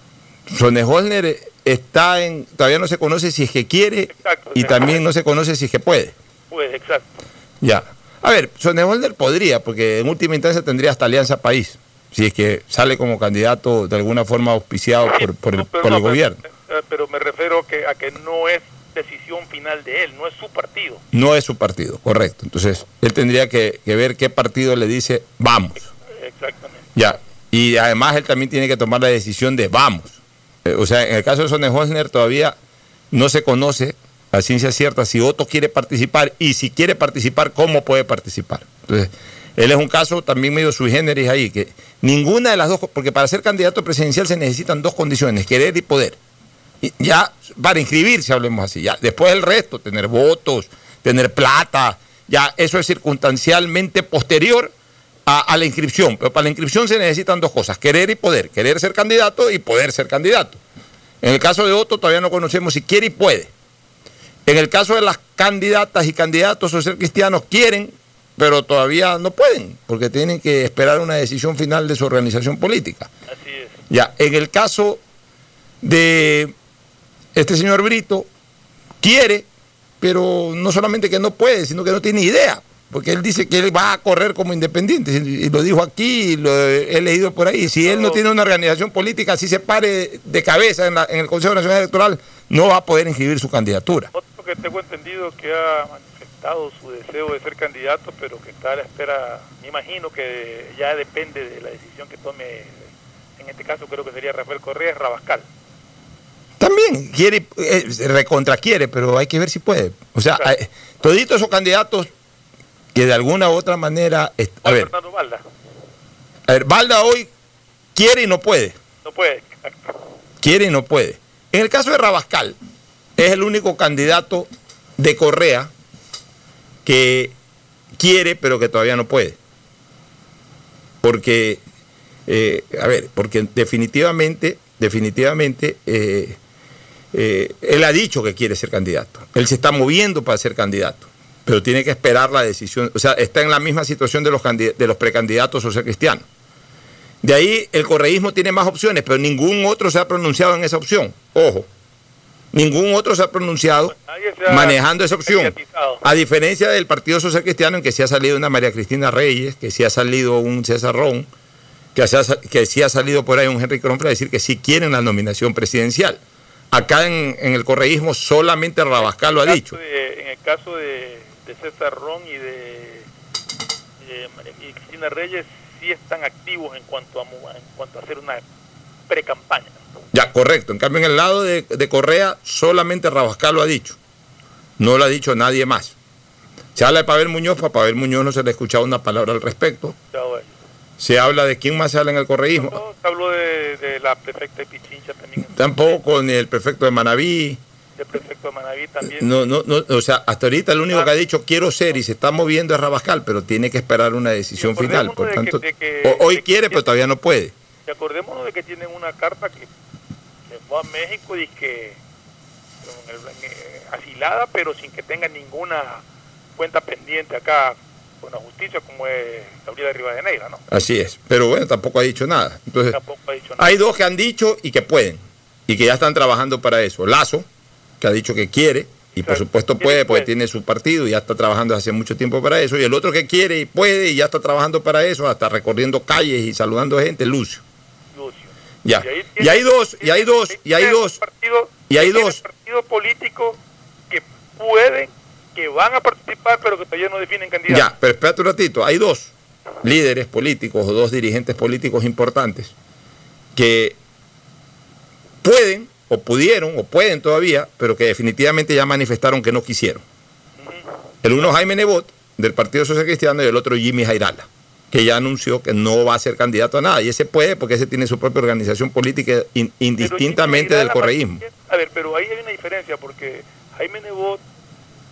Holner está en. Todavía no se conoce si es que quiere y también no se conoce si es que puede. Pues, exacto. Ya. A ver, Sonne Holder podría, porque en última instancia tendría hasta Alianza País, si es que sale como candidato de alguna forma auspiciado por, por el, por gobierno. eh, pero me refiero que, a que no es decisión final de él, no es su partido. No es su partido, correcto. Entonces, él tendría que, que ver qué partido le dice vamos. Exactamente. Ya. Y además él también tiene que tomar la decisión de vamos. Eh, o sea, en el caso de Sonne Holner todavía no se conoce a ciencia cierta si Otto quiere participar y si quiere participar, cómo puede participar. Entonces, él es un caso también medio sui generis ahí, que ninguna de las dos, porque para ser candidato presidencial se necesitan dos condiciones, querer y poder. Ya, para inscribirse, hablemos así, ya. Después el resto, tener votos, tener plata, ya eso es circunstancialmente posterior a, a la inscripción. Pero para la inscripción se necesitan dos cosas, querer y poder. Querer ser candidato y poder ser candidato. En el caso de Otto todavía no conocemos si quiere y puede. En el caso de las candidatas y candidatos social cristianos quieren, pero todavía no pueden, porque tienen que esperar una decisión final de su organización política. Así es. Ya, en el caso de este señor Brito, quiere, pero no solamente que no puede, sino que no tiene idea, porque él dice que él va a correr como independiente, y lo dijo aquí, y lo he leído por ahí, si él no tiene una organización política, si se pare de cabeza en, la- en el Consejo Nacional Electoral, no va a poder inscribir su candidatura. Que tengo entendido que ha manifestado su deseo de ser candidato, pero que está a la espera, me imagino que ya depende de la decisión que tome, en este caso creo que sería Rafael Correa, Rabascal. También quiere, eh, recontra quiere, pero hay que ver si puede. O sea, hay- toditos esos candidatos que de alguna u otra manera. A ver, Fernando Valda, a ver, Valda hoy quiere y no puede. no puede. Quiere y no puede. En el caso de Rabascal, es el único candidato de Correa que quiere, pero que todavía no puede. Porque, eh, a ver, porque definitivamente, definitivamente, eh, eh, él ha dicho que quiere ser candidato. Él se está moviendo para ser candidato, pero tiene que esperar la decisión. O sea, está en la misma situación de los, de los precandidatos. De ahí el correísmo tiene más opciones, pero ningún otro se ha pronunciado en esa opción. Ojo, ningún otro se ha pronunciado se ha manejando esa opción. mediatizado. A diferencia del Partido Social Cristiano, en que sí ha salido una María Cristina Reyes, que sí ha salido un César Ron, que, se ha que sí ha salido por ahí un Henry Cronfle a decir que sí quieren la nominación presidencial. Acá en, en el correísmo solamente Rabascal lo ha dicho. de- en el caso de, de César Ron y de, de María Cristina Reyes, sí están activos en cuanto a, en cuanto a hacer una pre-campaña. Ya, correcto. En cambio, en el lado de, de Correa, solamente Rabascal lo ha dicho. No lo ha dicho nadie más. Se habla de Pavel Muñoz, para Pavel Muñoz no se le ha escuchado una palabra al respecto. Ya, bueno. Se habla de quién más se habla en el correísmo. No, se habló de, de la prefecta de Pichincha también, Tampoco, ni el prefecto de Manaví. del prefecto de Manaví también. No, no, no, o sea, hasta ahorita el único que ha dicho quiero ser y se está moviendo es Rabascal, pero tiene que esperar una decisión final. Por que- tanto, de que- hoy de que- quiere, pero todavía no puede. Y acordémonos de que tienen una carta que, que fue a México y que el- eh, asilada, pero sin que tenga ninguna cuenta pendiente acá con la justicia, como es Gabriela Rivadeneira, ¿no? Así es. Pero bueno, tampoco ha dicho nada. Entonces, Tampoco ha dicho nada. Hay dos que han dicho y que pueden, y que ya están trabajando para eso. Lazo, que ha dicho que quiere, y por supuesto puede, porque tiene su partido y ya está trabajando hace mucho tiempo para eso. Y el otro que quiere y puede y ya está trabajando para eso, hasta recorriendo calles y saludando gente, Lucio. Ya. Y hay dos, y hay dos, y hay dos, y hay dos. partidos políticos que pueden, que van a participar, pero que todavía no definen candidatos. Ya, pero espérate un ratito. Hay dos líderes políticos o dos dirigentes políticos importantes que pueden o pudieron o pueden todavía, pero que definitivamente ya manifestaron que no quisieron. El uno Jaime Nebot del Partido Social Cristiano y el otro Jimmy Jairala, que ya anunció que no va a ser candidato a nada. Y ese puede porque ese tiene su propia organización política in- indistintamente del correísmo. A ver, pero ahí hay una diferencia porque Jaime Nebot,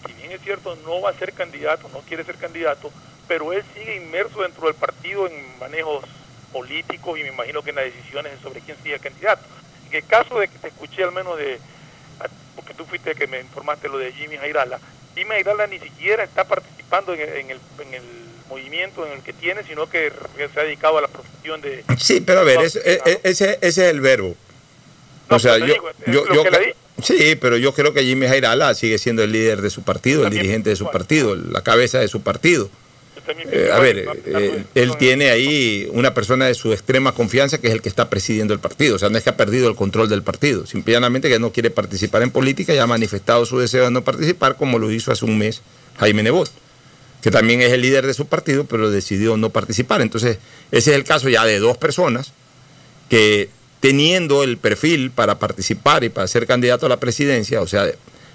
si bien es cierto, no va a ser candidato, no quiere ser candidato, pero él sigue inmerso dentro del partido en manejos políticos y me imagino que en las decisiones sobre quién sigue candidato. En el caso de que te escuché al menos de, porque tú fuiste que me informaste lo de Jimmy Jairala, Jimmy Jairala ni siquiera está participando en el, en el, en el movimiento en el que tiene, sino que se ha dedicado a la profesión de... Sí, pero a ver, ese, e- ese, ese es el verbo. O sea, te yo, digo, es yo, yo sí, pero yo creo que Jimmy Jairala sigue siendo el líder de su partido, el dirigente de su partido, la cabeza de su partido. Eh, a ver, eh, él tiene ahí una persona de su extrema confianza que es el que está presidiendo el partido. O sea, no es que ha perdido el control del partido, simplemente que no quiere participar en política y ha manifestado su deseo de no participar, como lo hizo hace un mes Jaime Nebot, que también es el líder de su partido, pero decidió no participar. Entonces, ese es el caso ya de dos personas que teniendo el perfil para participar y para ser candidato a la presidencia, o sea,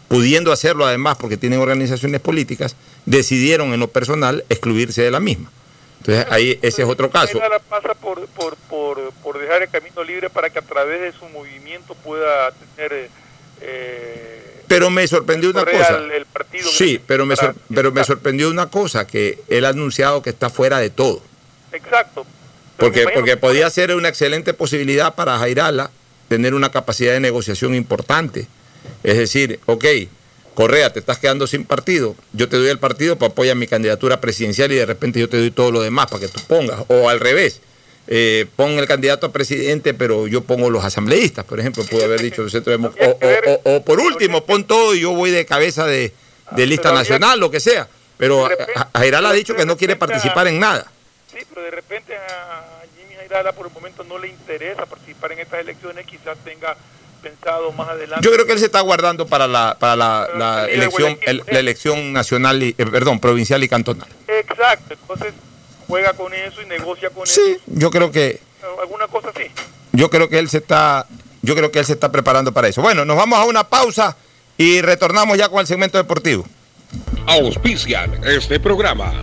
pudiendo hacerlo además porque tienen organizaciones políticas, decidieron en lo personal excluirse de la misma. Entonces ahí ese es otro caso. Pasa por, por, por, por dejar el camino libre para que a través de su movimiento pueda tener... Eh, Pero me sorprendió una cosa. el- Sí, pero me, sor- pero me sorprendió una cosa, que él ha anunciado que está fuera de todo. exacto. Porque, porque podía ser una excelente posibilidad para Jairala tener una capacidad de negociación importante. Es decir, ok, Correa, te estás quedando sin partido, yo te doy el partido para apoyar mi candidatura presidencial y de repente yo te doy todo lo demás para que tú pongas. O al revés, eh, pon el candidato a presidente, pero yo pongo los asambleístas, por ejemplo, pudo haber dicho el Centro Democrático. O, o- o- o por último, pon todo y yo voy de cabeza de, de lista pero nacional, lo que sea. Pero ha dicho que no quiere participar en nada. Sí, pero de repente a Jimmy Jairala por el momento no le interesa participar en estas elecciones, quizás tenga pensado más adelante. Yo creo que él se está guardando para la, para la, la elección, el- la elección nacional, y, eh, perdón, provincial y cantonal. Exacto, entonces juega con eso y negocia con Sí, yo creo que, eso. Alguna cosa así. yo creo que él se está, yo creo que él se está preparando para eso. Bueno, nos vamos a una pausa y retornamos ya con el segmento deportivo. Auspician este programa.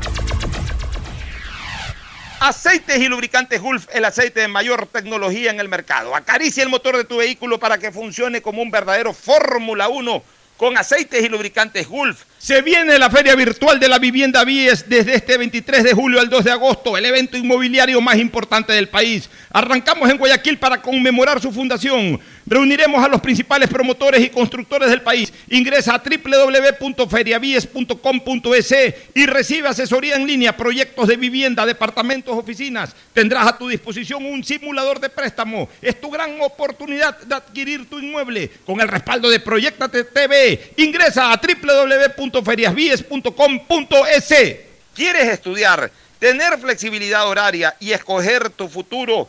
Aceites y lubricantes Gulf, el aceite de mayor tecnología en el mercado. Acaricia el motor de tu vehículo para que funcione como un verdadero Fórmula 1 con aceites y lubricantes Gulf. Se viene la Feria Virtual de la Vivienda Vies desde este 23 de julio al 2 de agosto, el evento inmobiliario más importante del país. Arrancamos en Guayaquil para conmemorar su fundación. Reuniremos a los principales promotores y constructores del país. Ingresa a www.feriavies.com.es y recibe asesoría en línea, proyectos de vivienda, departamentos, oficinas. Tendrás a tu disposición un simulador de préstamo. Es tu gran oportunidad de adquirir tu inmueble con el respaldo de Proyectate TV. Ingresa a www.feriasvies.com.es. ¿Quieres estudiar, tener flexibilidad horaria y escoger tu futuro?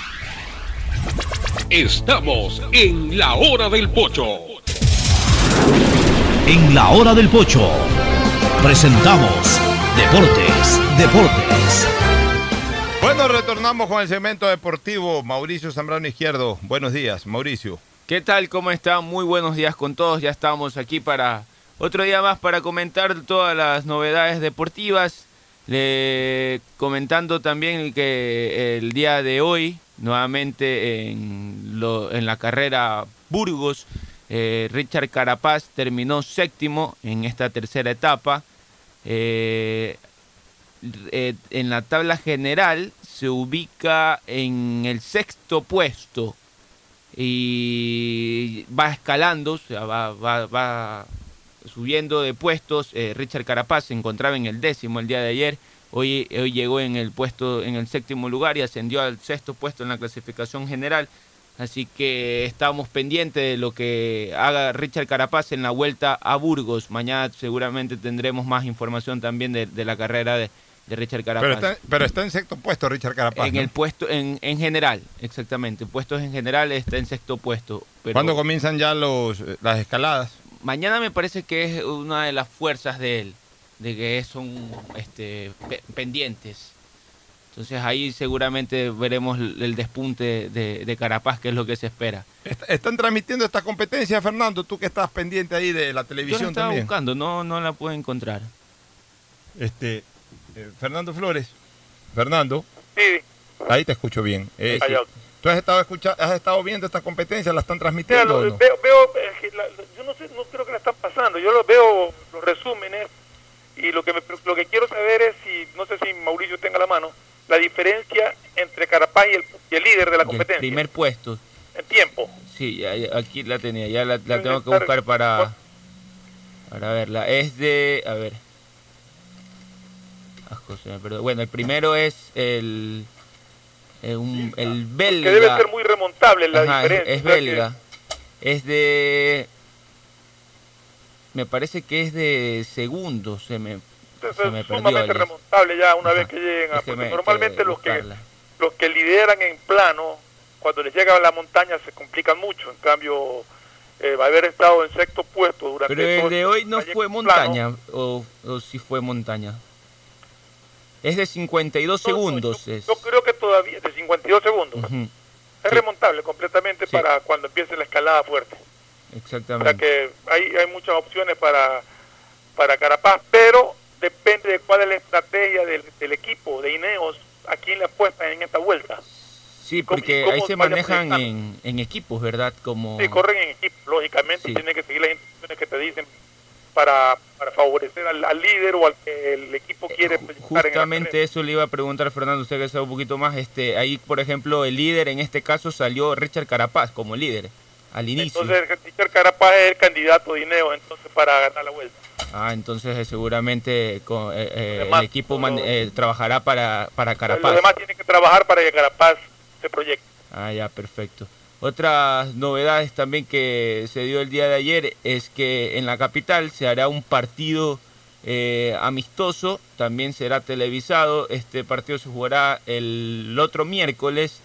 Estamos en la hora del pocho. En la hora del pocho presentamos Deportes, Deportes. Bueno, retornamos con el segmento deportivo. Mauricio Zambrano Izquierdo. Buenos días, Mauricio. ¿Qué tal? ¿Cómo están? Muy buenos días con todos. Ya estamos aquí para otro día más para comentar todas las novedades deportivas. Le, comentando también que el día de hoy, nuevamente en, lo, en la carrera Burgos, eh, Richard Carapaz terminó séptimo en esta tercera etapa. Eh, eh, en la tabla general se ubica en el sexto puesto y va escalando, o sea, va, va, va subiendo de puestos. Richard Carapaz se encontraba en el décimo el día de ayer. Hoy, hoy llegó en el puesto, en el séptimo lugar y ascendió al sexto puesto en la clasificación general. Así que estamos pendientes de lo que haga Richard Carapaz en la vuelta a Burgos. Mañana seguramente tendremos más información también de, de la carrera de, de Richard Carapaz. Pero está, pero está en sexto puesto Richard Carapaz. En ¿no? el puesto, en, en general, exactamente. Puestos en general está en sexto puesto. Pero ¿Cuándo comienzan ya los, las escaladas? mañana me parece que es una de las fuerzas de él, de que son este, pe- pendientes. Entonces ahí seguramente veremos el despunte de, de Carapaz, que es lo que se espera. Est- ¿Están transmitiendo esta competencia, Fernando? Tú que estás pendiente ahí de la Yo la televisión estaba también. buscando, no, no la puedo encontrar. Este, eh, Fernando Flores. Fernando, Sí, ahí te escucho bien. Eh, Allá. ¿Tú has estado, escucha- has estado viendo esta competencia? ¿La están Mira, transmitiendo lo- o no? veo, veo, eh, que la- yo no sé, no creo que la están pasando. Yo lo veo los resúmenes y lo que me, lo que quiero saber es si, no sé si Mauricio tenga la mano, la diferencia entre Carapaz y el, y el líder de la Y el competencia primer puesto. en tiempo. Sí, ya- ya- aquí la tenía, ya la, tengo que buscar para, para verla. Es de, a ver. Ah, perdón. Bueno, el primero es el, el, un- el belga. Que debe ser muy remontable la Ajá, es- diferencia. Es, que- belga. Es de me parece que es de segundos, se me, Entonces, se me es perdió. sumamente remontable ya una vez que lleguen a... Porque normalmente eh, los que los que lideran en plano, cuando les llega a la montaña se complican mucho. En cambio, eh, va a haber estado en sexto puesto durante Pero el de este hoy no fue plano. montaña, o, o si fue montaña. Es de 52 segundos. es. Yo creo que todavía, de 52 segundos. Ujú, Es remontable completamente Sí. para cuando empiece la escalada fuerte. O sea Exactamente. que hay, hay muchas opciones para, para Carapaz, pero depende de cuál es la estrategia del, del equipo de Ineos, a quién le apuestan en esta vuelta. Sí, porque cómo ahí se manejan en, en equipos, ¿verdad? Como Sí, corren en equipo, lógicamente, Sí. tienen que seguir las instrucciones que te dicen para, para favorecer al, al líder o al que el equipo quiere proyectar en el Justamente eso le iba a preguntar Fernando, usted que sabe un poquito más. Este, ahí, por ejemplo, el líder en este caso salió Richard Carapaz como líder al inicio. Entonces, Richard Carapaz es el candidato de Ineos entonces para ganar la vuelta. ah, entonces eh, seguramente con, eh, eh, demás, el equipo man- eh, trabajará para, para Los Carapaz. demás tienen que trabajar para que Carapaz se proyecte. Ah, ya, perfecto. Otras novedades también que se dio el día de ayer es que en la capital se hará un partido eh, amistoso, también será televisado. Este partido se jugará el otro miércoles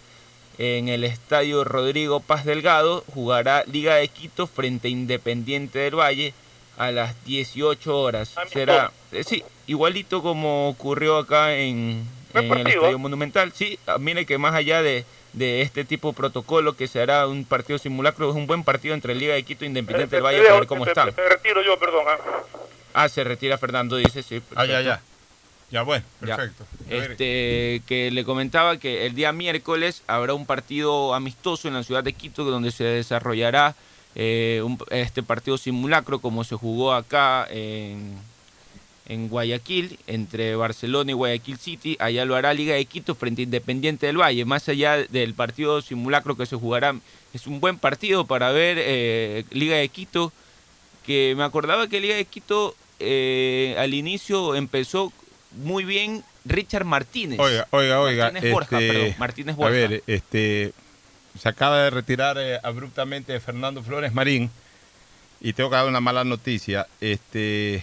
en el estadio Rodrigo Paz Delgado. Jugará Liga de Quito frente a Independiente del Valle a las 18 horas. Será, eh, sí, igualito como ocurrió acá en, el. Estadio Monumental. Sí, ah, mire que más allá de, de este tipo de protocolo que se hará un partido simulacro, es un buen partido entre Liga de Quito e Independiente del Valle para ver cómo están. me retiro yo, perdón. ¿ah? Ah, se retira Fernando, dice, sí. Ah, ya, ya. Ya, bueno, perfecto. Este, que le comentaba que el día miércoles habrá un partido amistoso en la ciudad de Quito donde se desarrollará eh, un- este partido simulacro como se jugó acá en, en Guayaquil entre Barcelona y Guayaquil City. Allá lo hará Liga de Quito frente a Independiente del Valle. Más allá del partido simulacro que se jugará, es un buen partido para ver eh, Liga de Quito. Que me acordaba que Liga de Quito eh, al inicio empezó muy bien Richard Martínez. Oiga, oiga, oiga. Martínez Borja, este, perdón, Martínez A Borja. ver, este, se acaba de retirar eh, abruptamente Fernando Flores Marín y tengo que dar una mala noticia. Este,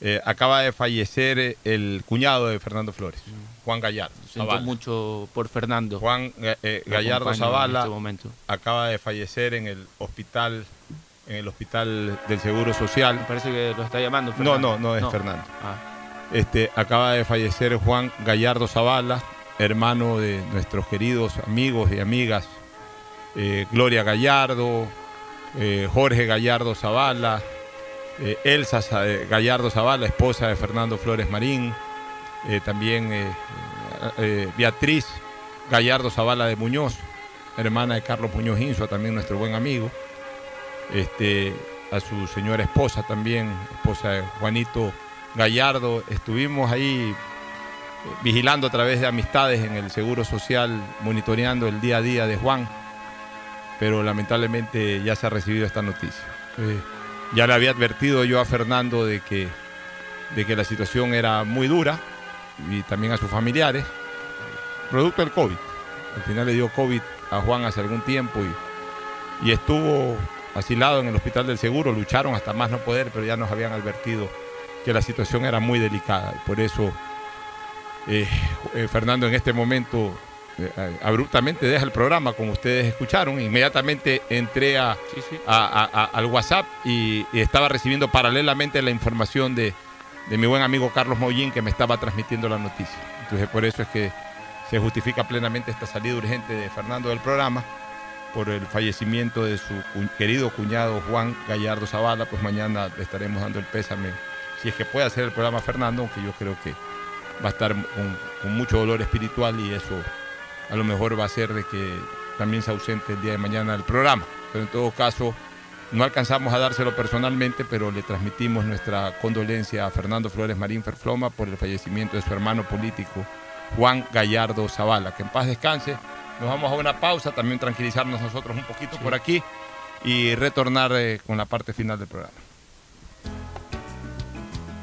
eh, acaba de fallecer eh, el cuñado de Fernando Flores, Juan Gallardo. Siento mucho por Fernando. Juan eh, Gallardo Zavala este acaba de fallecer en el hospital, en el hospital del Seguro Social. Me parece que lo está llamando No, Fernando. no, no es No. Fernando. Ah. Este, acaba de fallecer Juan Gallardo Zavala, hermano de nuestros queridos amigos y amigas eh, Gloria Gallardo, eh, Jorge Gallardo Zavala, eh, Elsa Gallardo Zavala, esposa de Fernando Flores Marín, también Beatriz Gallardo Zavala de Muñoz, hermana de Carlos Muñoz Insua, también nuestro buen amigo, este, a su señora esposa también, esposa de Juanito Gallardo, estuvimos ahí eh, vigilando a través de amistades en el Seguro Social, monitoreando el día a día de Juan, pero lamentablemente ya se ha recibido esta noticia. Eh, ya le había advertido yo a Fernando de que, de que la situación era muy dura y también a sus familiares, producto del COVID. Al final le dio COVID a Juan hace algún tiempo y, y estuvo asilado en el Hospital del Seguro, lucharon hasta más no poder, pero ya nos habían advertido que la situación era muy delicada. Por eso eh, eh, Fernando en este momento eh, abruptamente deja el programa, como ustedes escucharon. Inmediatamente entré a, a- a- a- al WhatsApp y, y estaba recibiendo paralelamente la información de, de mi buen amigo Carlos Mollín que me estaba transmitiendo la noticia. Entonces por eso es que se justifica plenamente esta salida urgente de Fernando del programa por el fallecimiento de su cu- querido cuñado Juan Gallardo Zavala, pues mañana le estaremos dando el pésame, si es que puede hacer el programa Fernando, aunque yo creo que va a estar con, con mucho dolor espiritual y eso a lo mejor va a ser de que también se ausente el día de mañana del programa. Pero en todo caso, no alcanzamos a dárselo personalmente, pero le transmitimos nuestra condolencia a Fernando Flores Marín Ferfloma por el fallecimiento de su hermano político Juan Gallardo Zavala. Que en paz descanse. Nos vamos a una pausa, también tranquilizarnos nosotros un poquito por aquí y retornar eh, con la parte final del programa.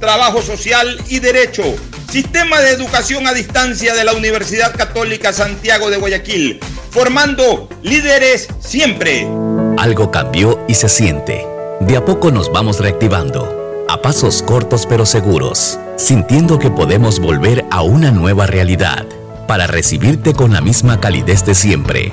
trabajo social y derecho. Sistema de educación a distancia de la Universidad Católica Santiago de Guayaquil, formando líderes siempre. Algo cambió y se siente. De a poco nos vamos reactivando, a pasos cortos pero seguros, sintiendo que podemos volver a una nueva realidad para recibirte con la misma calidez de siempre.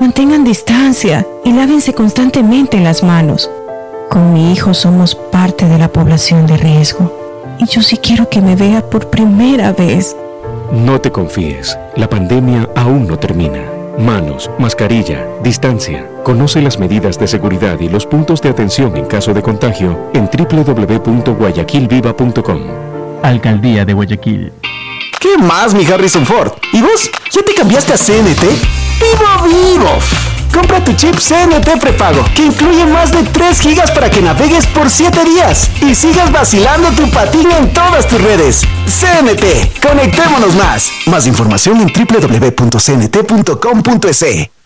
mantengan distancia y lávense constantemente las manos. Con mi hijo somos parte de la población de riesgo y yo sí quiero que me vea por primera vez. No te confíes, la pandemia aún no termina. Manos, mascarilla, distancia. Conoce las medidas de seguridad y los puntos de atención en caso de contagio en www.guayaquilviva.com. Alcaldía de Guayaquil. ¿Qué más, mi Harrison Ford? ¿Y vos? ¿Ya te cambiaste a CNT? ¡Vivo, vivo! Compra tu chip CNT prepago, que incluye más de 3 gigas para que navegues por 7 días y sigas vacilando tu patín en todas tus redes. CNT, conectémonos más. Más información en www.cnt.com.es.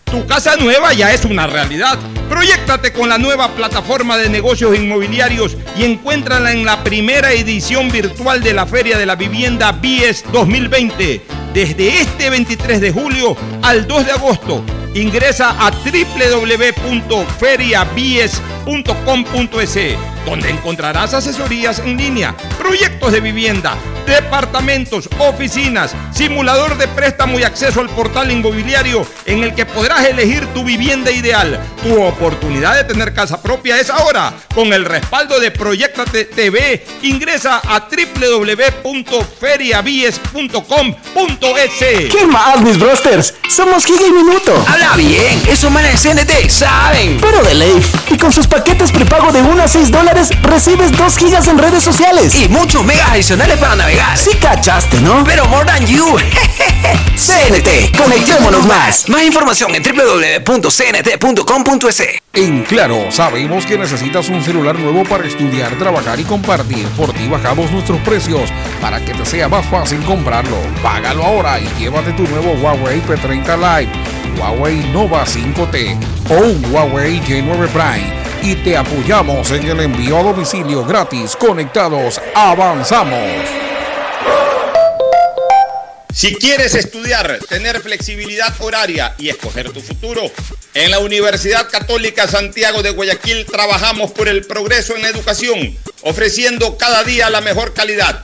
Tu casa nueva ya es una realidad. Proyectate con la nueva plataforma de negocios inmobiliarios y encuéntrala en la primera edición virtual de la Feria de la Vivienda BIES 2020. Desde este 23 de julio al 2 de agosto. Ingresa a www.feriabies.com.es, donde encontrarás asesorías en línea, proyectos de vivienda, departamentos, oficinas, simulador de préstamo y acceso al portal inmobiliario en el que podrás elegir tu vivienda ideal. Tu oportunidad de tener casa propia es ahora. Con el respaldo de Proyectate TV, ingresa a www.feriabies.com.es. ¿Qué más, mis brosters? Somos Giga y Minuto. Habla bien, esos manes de CNT saben. Pero de Leif. Y con sus paquetes prepago de 1 a 6 dólares, recibes 2 gigas en redes sociales. Y muchos megas adicionales para navegar. Sí cachaste, ¿no? Pero more than you. CNT, conectémonos más. Más información en www.cnt.com.es. En Claro, sabemos que necesitas un celular nuevo para estudiar, trabajar y compartir. Por ti bajamos nuestros precios para que te sea más fácil comprarlo. Págalo ahora y llévate tu nuevo Huawei P30 Lite, Huawei Nova 5T o un Huawei J9 Prime. Y te apoyamos en el envío a domicilio gratis. Conectados, avanzamos. Si quieres estudiar, tener flexibilidad horaria y escoger tu futuro, en la Universidad Católica Santiago de Guayaquil trabajamos por el progreso en educación, ofreciendo cada día la mejor calidad.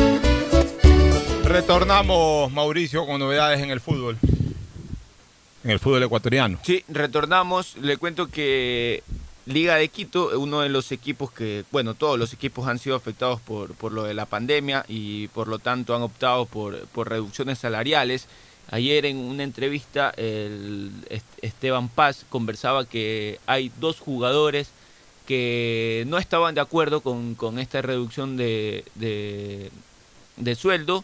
Retornamos, Mauricio, con novedades en el fútbol. En el fútbol ecuatoriano. Sí, retornamos. Le cuento que Liga de Quito, uno de los equipos que, bueno, todos los equipos han sido afectados por, por lo de la pandemia y por lo tanto han optado por, por reducciones salariales. Ayer en una entrevista el Esteban Paz conversaba que hay dos jugadores que no estaban de acuerdo con, con esta reducción de, de, de sueldo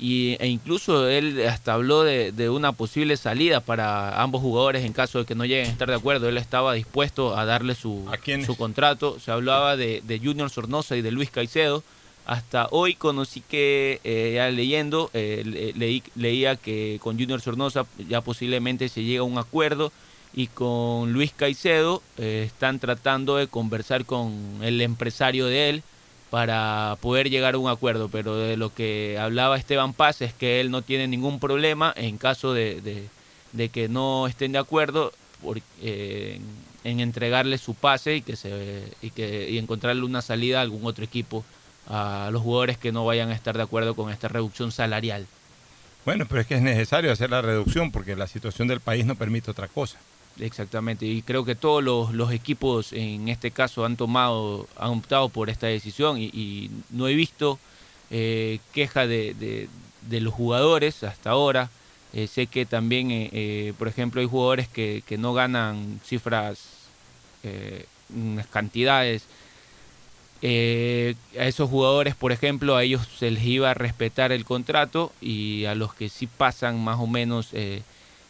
y, e incluso él hasta habló de, de, una posible salida para ambos jugadores en caso de que no lleguen a estar de acuerdo. Él estaba dispuesto a darle su, su contrato. Se hablaba de, de, Junior Sornosa y de Luis Caicedo. Hasta hoy conocí que, eh, ya leyendo, eh, leí, leía que con Junior Sornosa ya posiblemente se llega a un acuerdo y con Luis Caicedo eh, están tratando de conversar con el empresario de él para poder llegar a un acuerdo, pero de lo que hablaba Esteban Paz es que él no tiene ningún problema en caso de, de, que no estén de acuerdo por, eh, en entregarle su pase y que se y que y encontrarle una salida a algún otro equipo a los jugadores que no vayan a estar de acuerdo con esta reducción salarial. Bueno, pero es que es necesario hacer la reducción porque la situación del país no permite otra cosa. Exactamente, y creo que todos los, los, equipos en este caso han tomado, han optado por esta decisión y, no he visto eh, queja de, de, los jugadores hasta ahora. Eh, sé que también, eh, por ejemplo, hay jugadores que, que no ganan cifras, unas cantidades. a esos jugadores, por ejemplo, a ellos se les iba a respetar el contrato y a los que sí pasan más o menos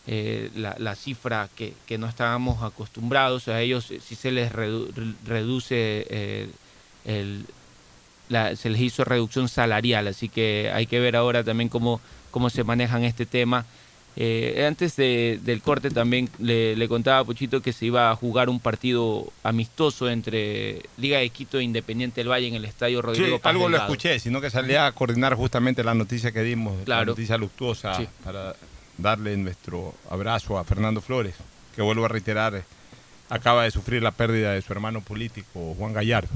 eh, la, la, cifra que, que, no estábamos acostumbrados. A ellos si se les redu reduce eh, el, la, se les hizo reducción salarial, así que hay que ver ahora también cómo, cómo se manejan este tema. Eh, antes de, del corte también le, le, contaba a Pochito que se iba a jugar un partido amistoso entre Liga de Quito e Independiente del Valle en el Estadio Rodrigo sí, algo lo escuché, sino que salía a coordinar justamente la noticia que dimos, claro. la noticia luctuosa sí. para darle nuestro abrazo a Fernando Flores, que vuelvo a reiterar, acaba de sufrir la pérdida de su hermano político, Juan Gallardo.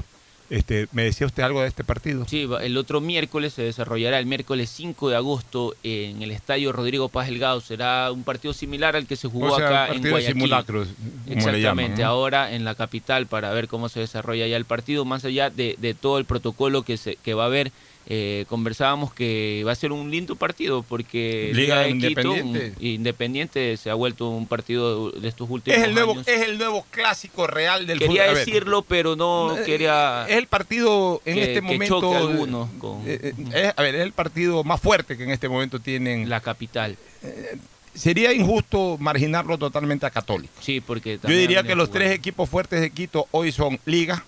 Este, ¿Me decía usted algo de este partido? Sí, el otro miércoles se desarrollará el miércoles 5 de agosto en el estadio Rodrigo Paz Delgado. Será un partido similar al que se jugó o sea, acá en Guayaquil. Simulacros, Exactamente, llaman, ¿no? ahora en la capital para ver cómo se desarrolla ya el partido, más allá de, de todo el protocolo que, se, que va a haber eh, conversábamos que va a ser un lindo partido porque Liga, de Independiente. Quito, un, Independiente se ha vuelto un partido de estos últimos es el nuevo, años. Es el nuevo clásico real del quería fútbol. decirlo, pero no Eh, quería. Es el partido en que, este que momento. choque alguno con, eh, es, a ver, es el partido más fuerte que en este momento tienen. La capital. Eh, sería injusto marginarlo totalmente a Católico. Sí, porque Yo diría que los tres equipos fuertes de Quito hoy son Liga,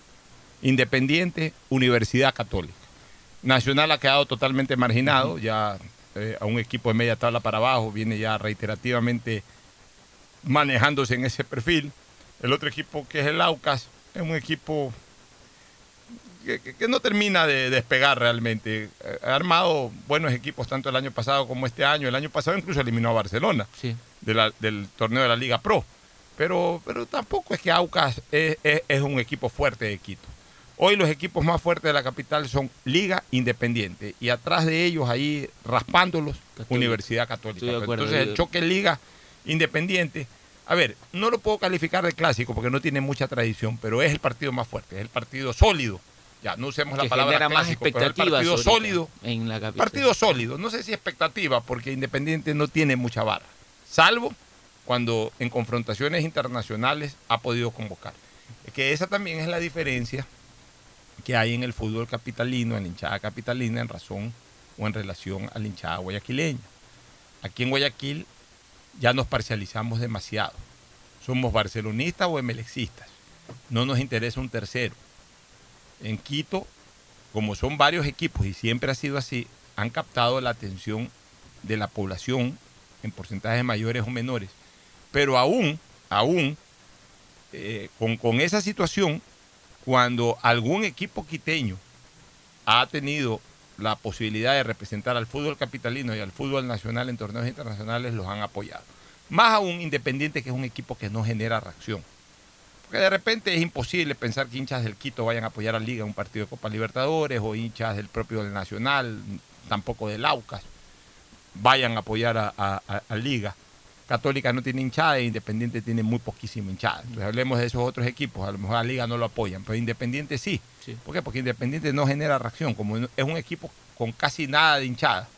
Independiente, Universidad Católica. Nacional ha quedado totalmente marginado, uh -huh. ya eh, a un equipo de media tabla para abajo, viene ya reiterativamente manejándose en ese perfil. El otro equipo que es el Aucas es un equipo que, que- que no termina de despegar realmente. Eh, Ha armado buenos equipos tanto el año pasado como este año. El año pasado incluso eliminó a Barcelona Sí. de la- del torneo de la Liga Pro. Pero, pero tampoco es que Aucas es, es- es un equipo fuerte de Quito. Hoy los equipos más fuertes de la capital son Liga Independiente y atrás de ellos ahí raspándolos Universidad Católica. Acuerdo. Entonces el choque Liga Independiente, a ver, no lo puedo calificar de clásico porque no tiene mucha tradición, pero es el partido más fuerte, es el partido sólido. Ya, no usemos la palabra genera más clásico, pero es el expectativas partido sólido en la capital. Partido sólido, no sé si expectativa, porque Independiente no tiene mucha vara, salvo cuando en confrontaciones internacionales ha podido convocar. Es que esa también es la diferencia que hay en el fútbol capitalino, en la hinchada capitalina, en razón o en relación a la hinchada guayaquileña. Aquí en Guayaquil ya nos parcializamos demasiado. Somos barcelonistas o emelexistas. No nos interesa un tercero. En Quito, como son varios equipos y siempre ha sido así, han captado la atención de la población en porcentajes mayores o menores. Pero aún, aún, eh, con, con esa situación, cuando algún equipo quiteño ha tenido la posibilidad de representar al fútbol capitalino y al fútbol nacional en torneos internacionales, los han apoyado. Más aún Independiente, que es un equipo que no genera reacción. Porque de repente es imposible pensar que hinchas del Quito vayan a apoyar a Liga en un partido de Copa Libertadores o hinchas del propio Nacional, tampoco del Aucas, vayan a apoyar a, a- a- a Liga. Católica no tiene hinchada e Independiente tiene muy poquísima hinchada. Entonces hablemos de esos otros equipos, a lo mejor a Liga no lo apoyan, pero Independiente sí. ¿Por qué? Porque Independiente no genera reacción, como es un equipo con casi nada de hinchada.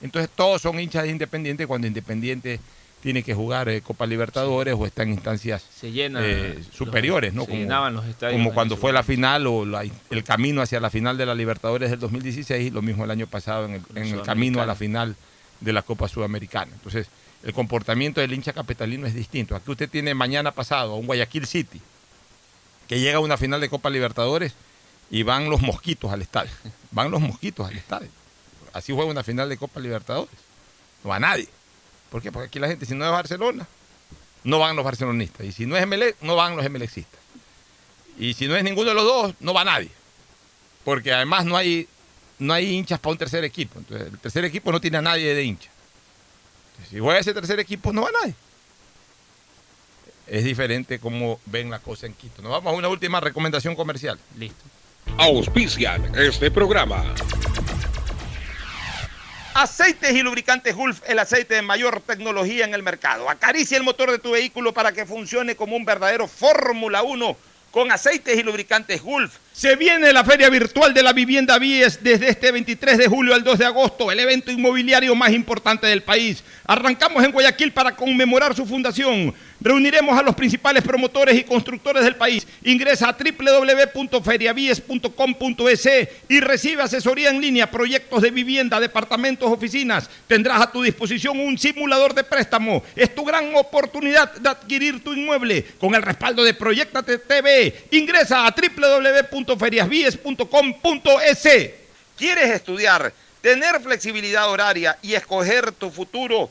Entonces todos son hinchas de Independiente cuando Independiente tiene que jugar eh, Copa Libertadores o está en instancias Se llena eh, los- superiores, ¿no? se llenaban los estadios como cuando fue la final o la- el camino hacia la final de la Libertadores del 2016, lo mismo el año pasado en el, en el camino a la final de la Copa Sudamericana. Entonces, el comportamiento del hincha capitalino es distinto. Aquí usted tiene mañana pasado a un Guayaquil City que llega a una final de Copa Libertadores y van los mosquitos al estadio. Van los mosquitos al estadio. Así juega una final de Copa Libertadores. No va nadie. ¿Por qué? Porque aquí la gente, si no es Barcelona, no van los barcelonistas. Y si no es Emelec, no van los emelexistas. Y si no es ninguno de los dos, no va nadie. Porque además no hay, no hay hinchas para un tercer equipo. Entonces, el tercer equipo no tiene a nadie de hincha. Si juega ese tercer equipo, no va nadie. Es diferente cómo ven la cosa en Quito. Nos vamos a una última recomendación comercial. Listo. Auspician este programa. Aceites y lubricantes Gulf, el aceite de mayor tecnología en el mercado. Acaricia el motor de tu vehículo para que funcione como un verdadero Fórmula 1 con aceites y lubricantes Gulf. Se viene la Feria Virtual de la Vivienda Vies desde este 23 de julio al 2 de agosto, el evento inmobiliario más importante del país. Arrancamos en Guayaquil para conmemorar su fundación. Reuniremos a los principales promotores y constructores del país. Ingresa a www.feriavies.com.es y recibe asesoría en línea, proyectos de vivienda, departamentos, oficinas. Tendrás a tu disposición un simulador de préstamo. Es tu gran oportunidad de adquirir tu inmueble con el respaldo de Proyectate TV. Ingresa a www.feriasvies.com.es. ¿Quieres estudiar, tener flexibilidad horaria y escoger tu futuro?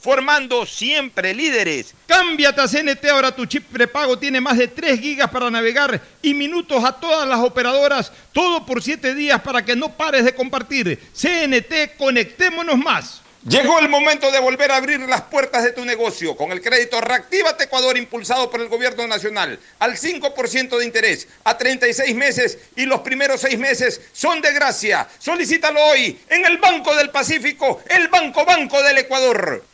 formando siempre líderes. Cámbiate a CNT, ahora tu chip prepago tiene más de 3 gigas para navegar y minutos a todas las operadoras, todo por 7 días para que no pares de compartir. CNT, conectémonos más. Llegó el momento de volver a abrir las puertas de tu negocio con el crédito Reactívate Ecuador impulsado por el gobierno nacional al 5% de interés a 36 meses y los primeros 6 meses son de gracia. Solicítalo hoy en el Banco del Pacífico, el Banco Banco del Ecuador.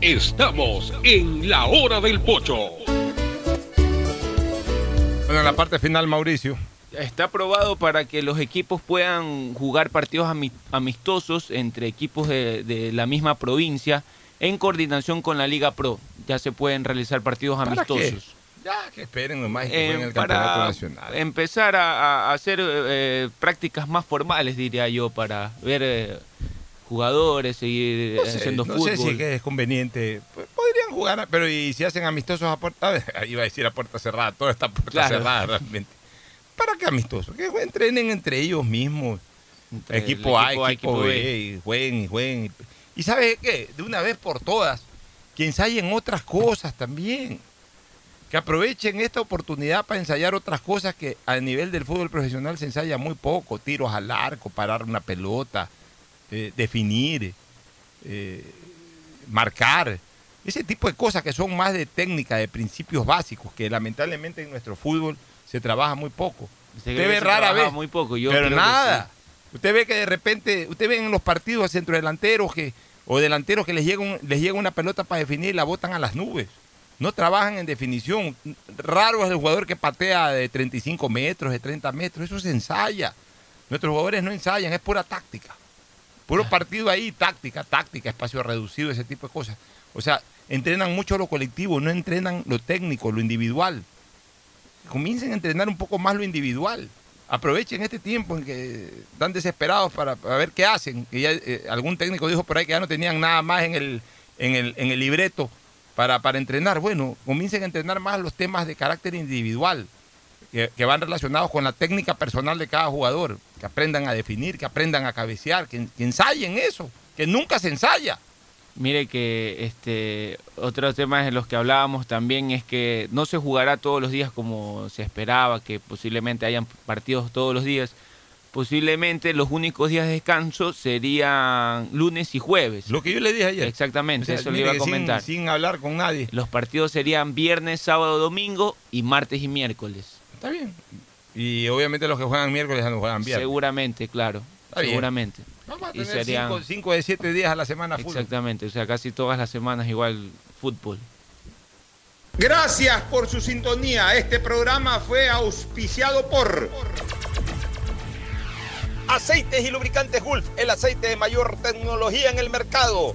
Estamos en la hora del pocho. Bueno, en la parte final, Mauricio. Está aprobado para que los equipos puedan jugar partidos ami- amistosos entre equipos de, de la misma provincia en coordinación con la Liga Pro. Ya se pueden realizar partidos ¿Para amistosos. Ya, que esperen nomás y que Eh, jueguen el campeonato para nacional. empezar a, a hacer eh, prácticas más formales, diría yo, para ver eh, jugadores, seguir No sé, haciendo no fútbol. sé si es que es conveniente. Pues, Podrían jugar, pero y si hacen amistosos a puerta, iba a decir a puerta cerrada, toda esta puerta Claro. cerrada realmente. ¿Para qué amistosos? Que entrenen entre ellos mismos. Entre equipo A, equipo A, equipo, equipo B, B. y jueguen y jueguen. Y ¿sabe qué? De una vez por todas, que ensayen otras cosas también. Que aprovechen esta oportunidad para ensayar otras cosas que a nivel del fútbol profesional se ensaya muy poco. Tiros al arco, parar una pelota, eh, definir, eh, marcar. Ese tipo de cosas que son más de técnica, de principios básicos, que lamentablemente en nuestro fútbol se trabaja muy poco. Se Usted ve rara vez. muy poco, yo pero nada. sí. Usted ve que de repente, usted ve en los partidos centrodelanteros que, o delanteros que les llega, un- les llega una pelota para definir y la botan a las nubes. No trabajan en definición. Raro es el jugador que patea de 35 metros, de 30 metros. Eso se ensaya. Nuestros jugadores no ensayan, es pura táctica. Puro partido ahí, táctica, táctica, espacio reducido, ese tipo de cosas. O sea, entrenan mucho lo colectivo, no entrenan lo técnico, lo individual. Comiencen a entrenar un poco más lo individual. Aprovechen este tiempo en que están desesperados para, ver qué hacen. Que ya, eh, algún técnico dijo por ahí que ya no tenían nada más en el, en el, en el libreto para, para entrenar. Bueno, comiencen a entrenar más los temas de carácter individual, que, que van relacionados con la técnica personal de cada jugador. Que aprendan a definir, que aprendan a cabecear, que, que ensayen eso, que nunca se ensaya. Mire que este otro tema de los que hablábamos también es que no se jugará todos los días como se esperaba, que posiblemente hayan partidos todos los días. Posiblemente los únicos días de descanso serían lunes y jueves. Lo que yo le dije ayer. Exactamente, O sea, eso le iba a que sin- comentar. sin hablar con nadie. Los partidos serían viernes, sábado, domingo y martes y miércoles. Está bien. Y obviamente los que juegan miércoles ya no juegan viernes. Seguramente, claro. Está bien. seguramente. Vamos a Y tener serían- cinco, cinco de siete días a la semana fútbol. Exactamente, o sea, casi todas las semanas igual fútbol. Gracias por su sintonía. Este programa fue auspiciado por Aceites y Lubricantes Gulf, el aceite de mayor tecnología en el mercado.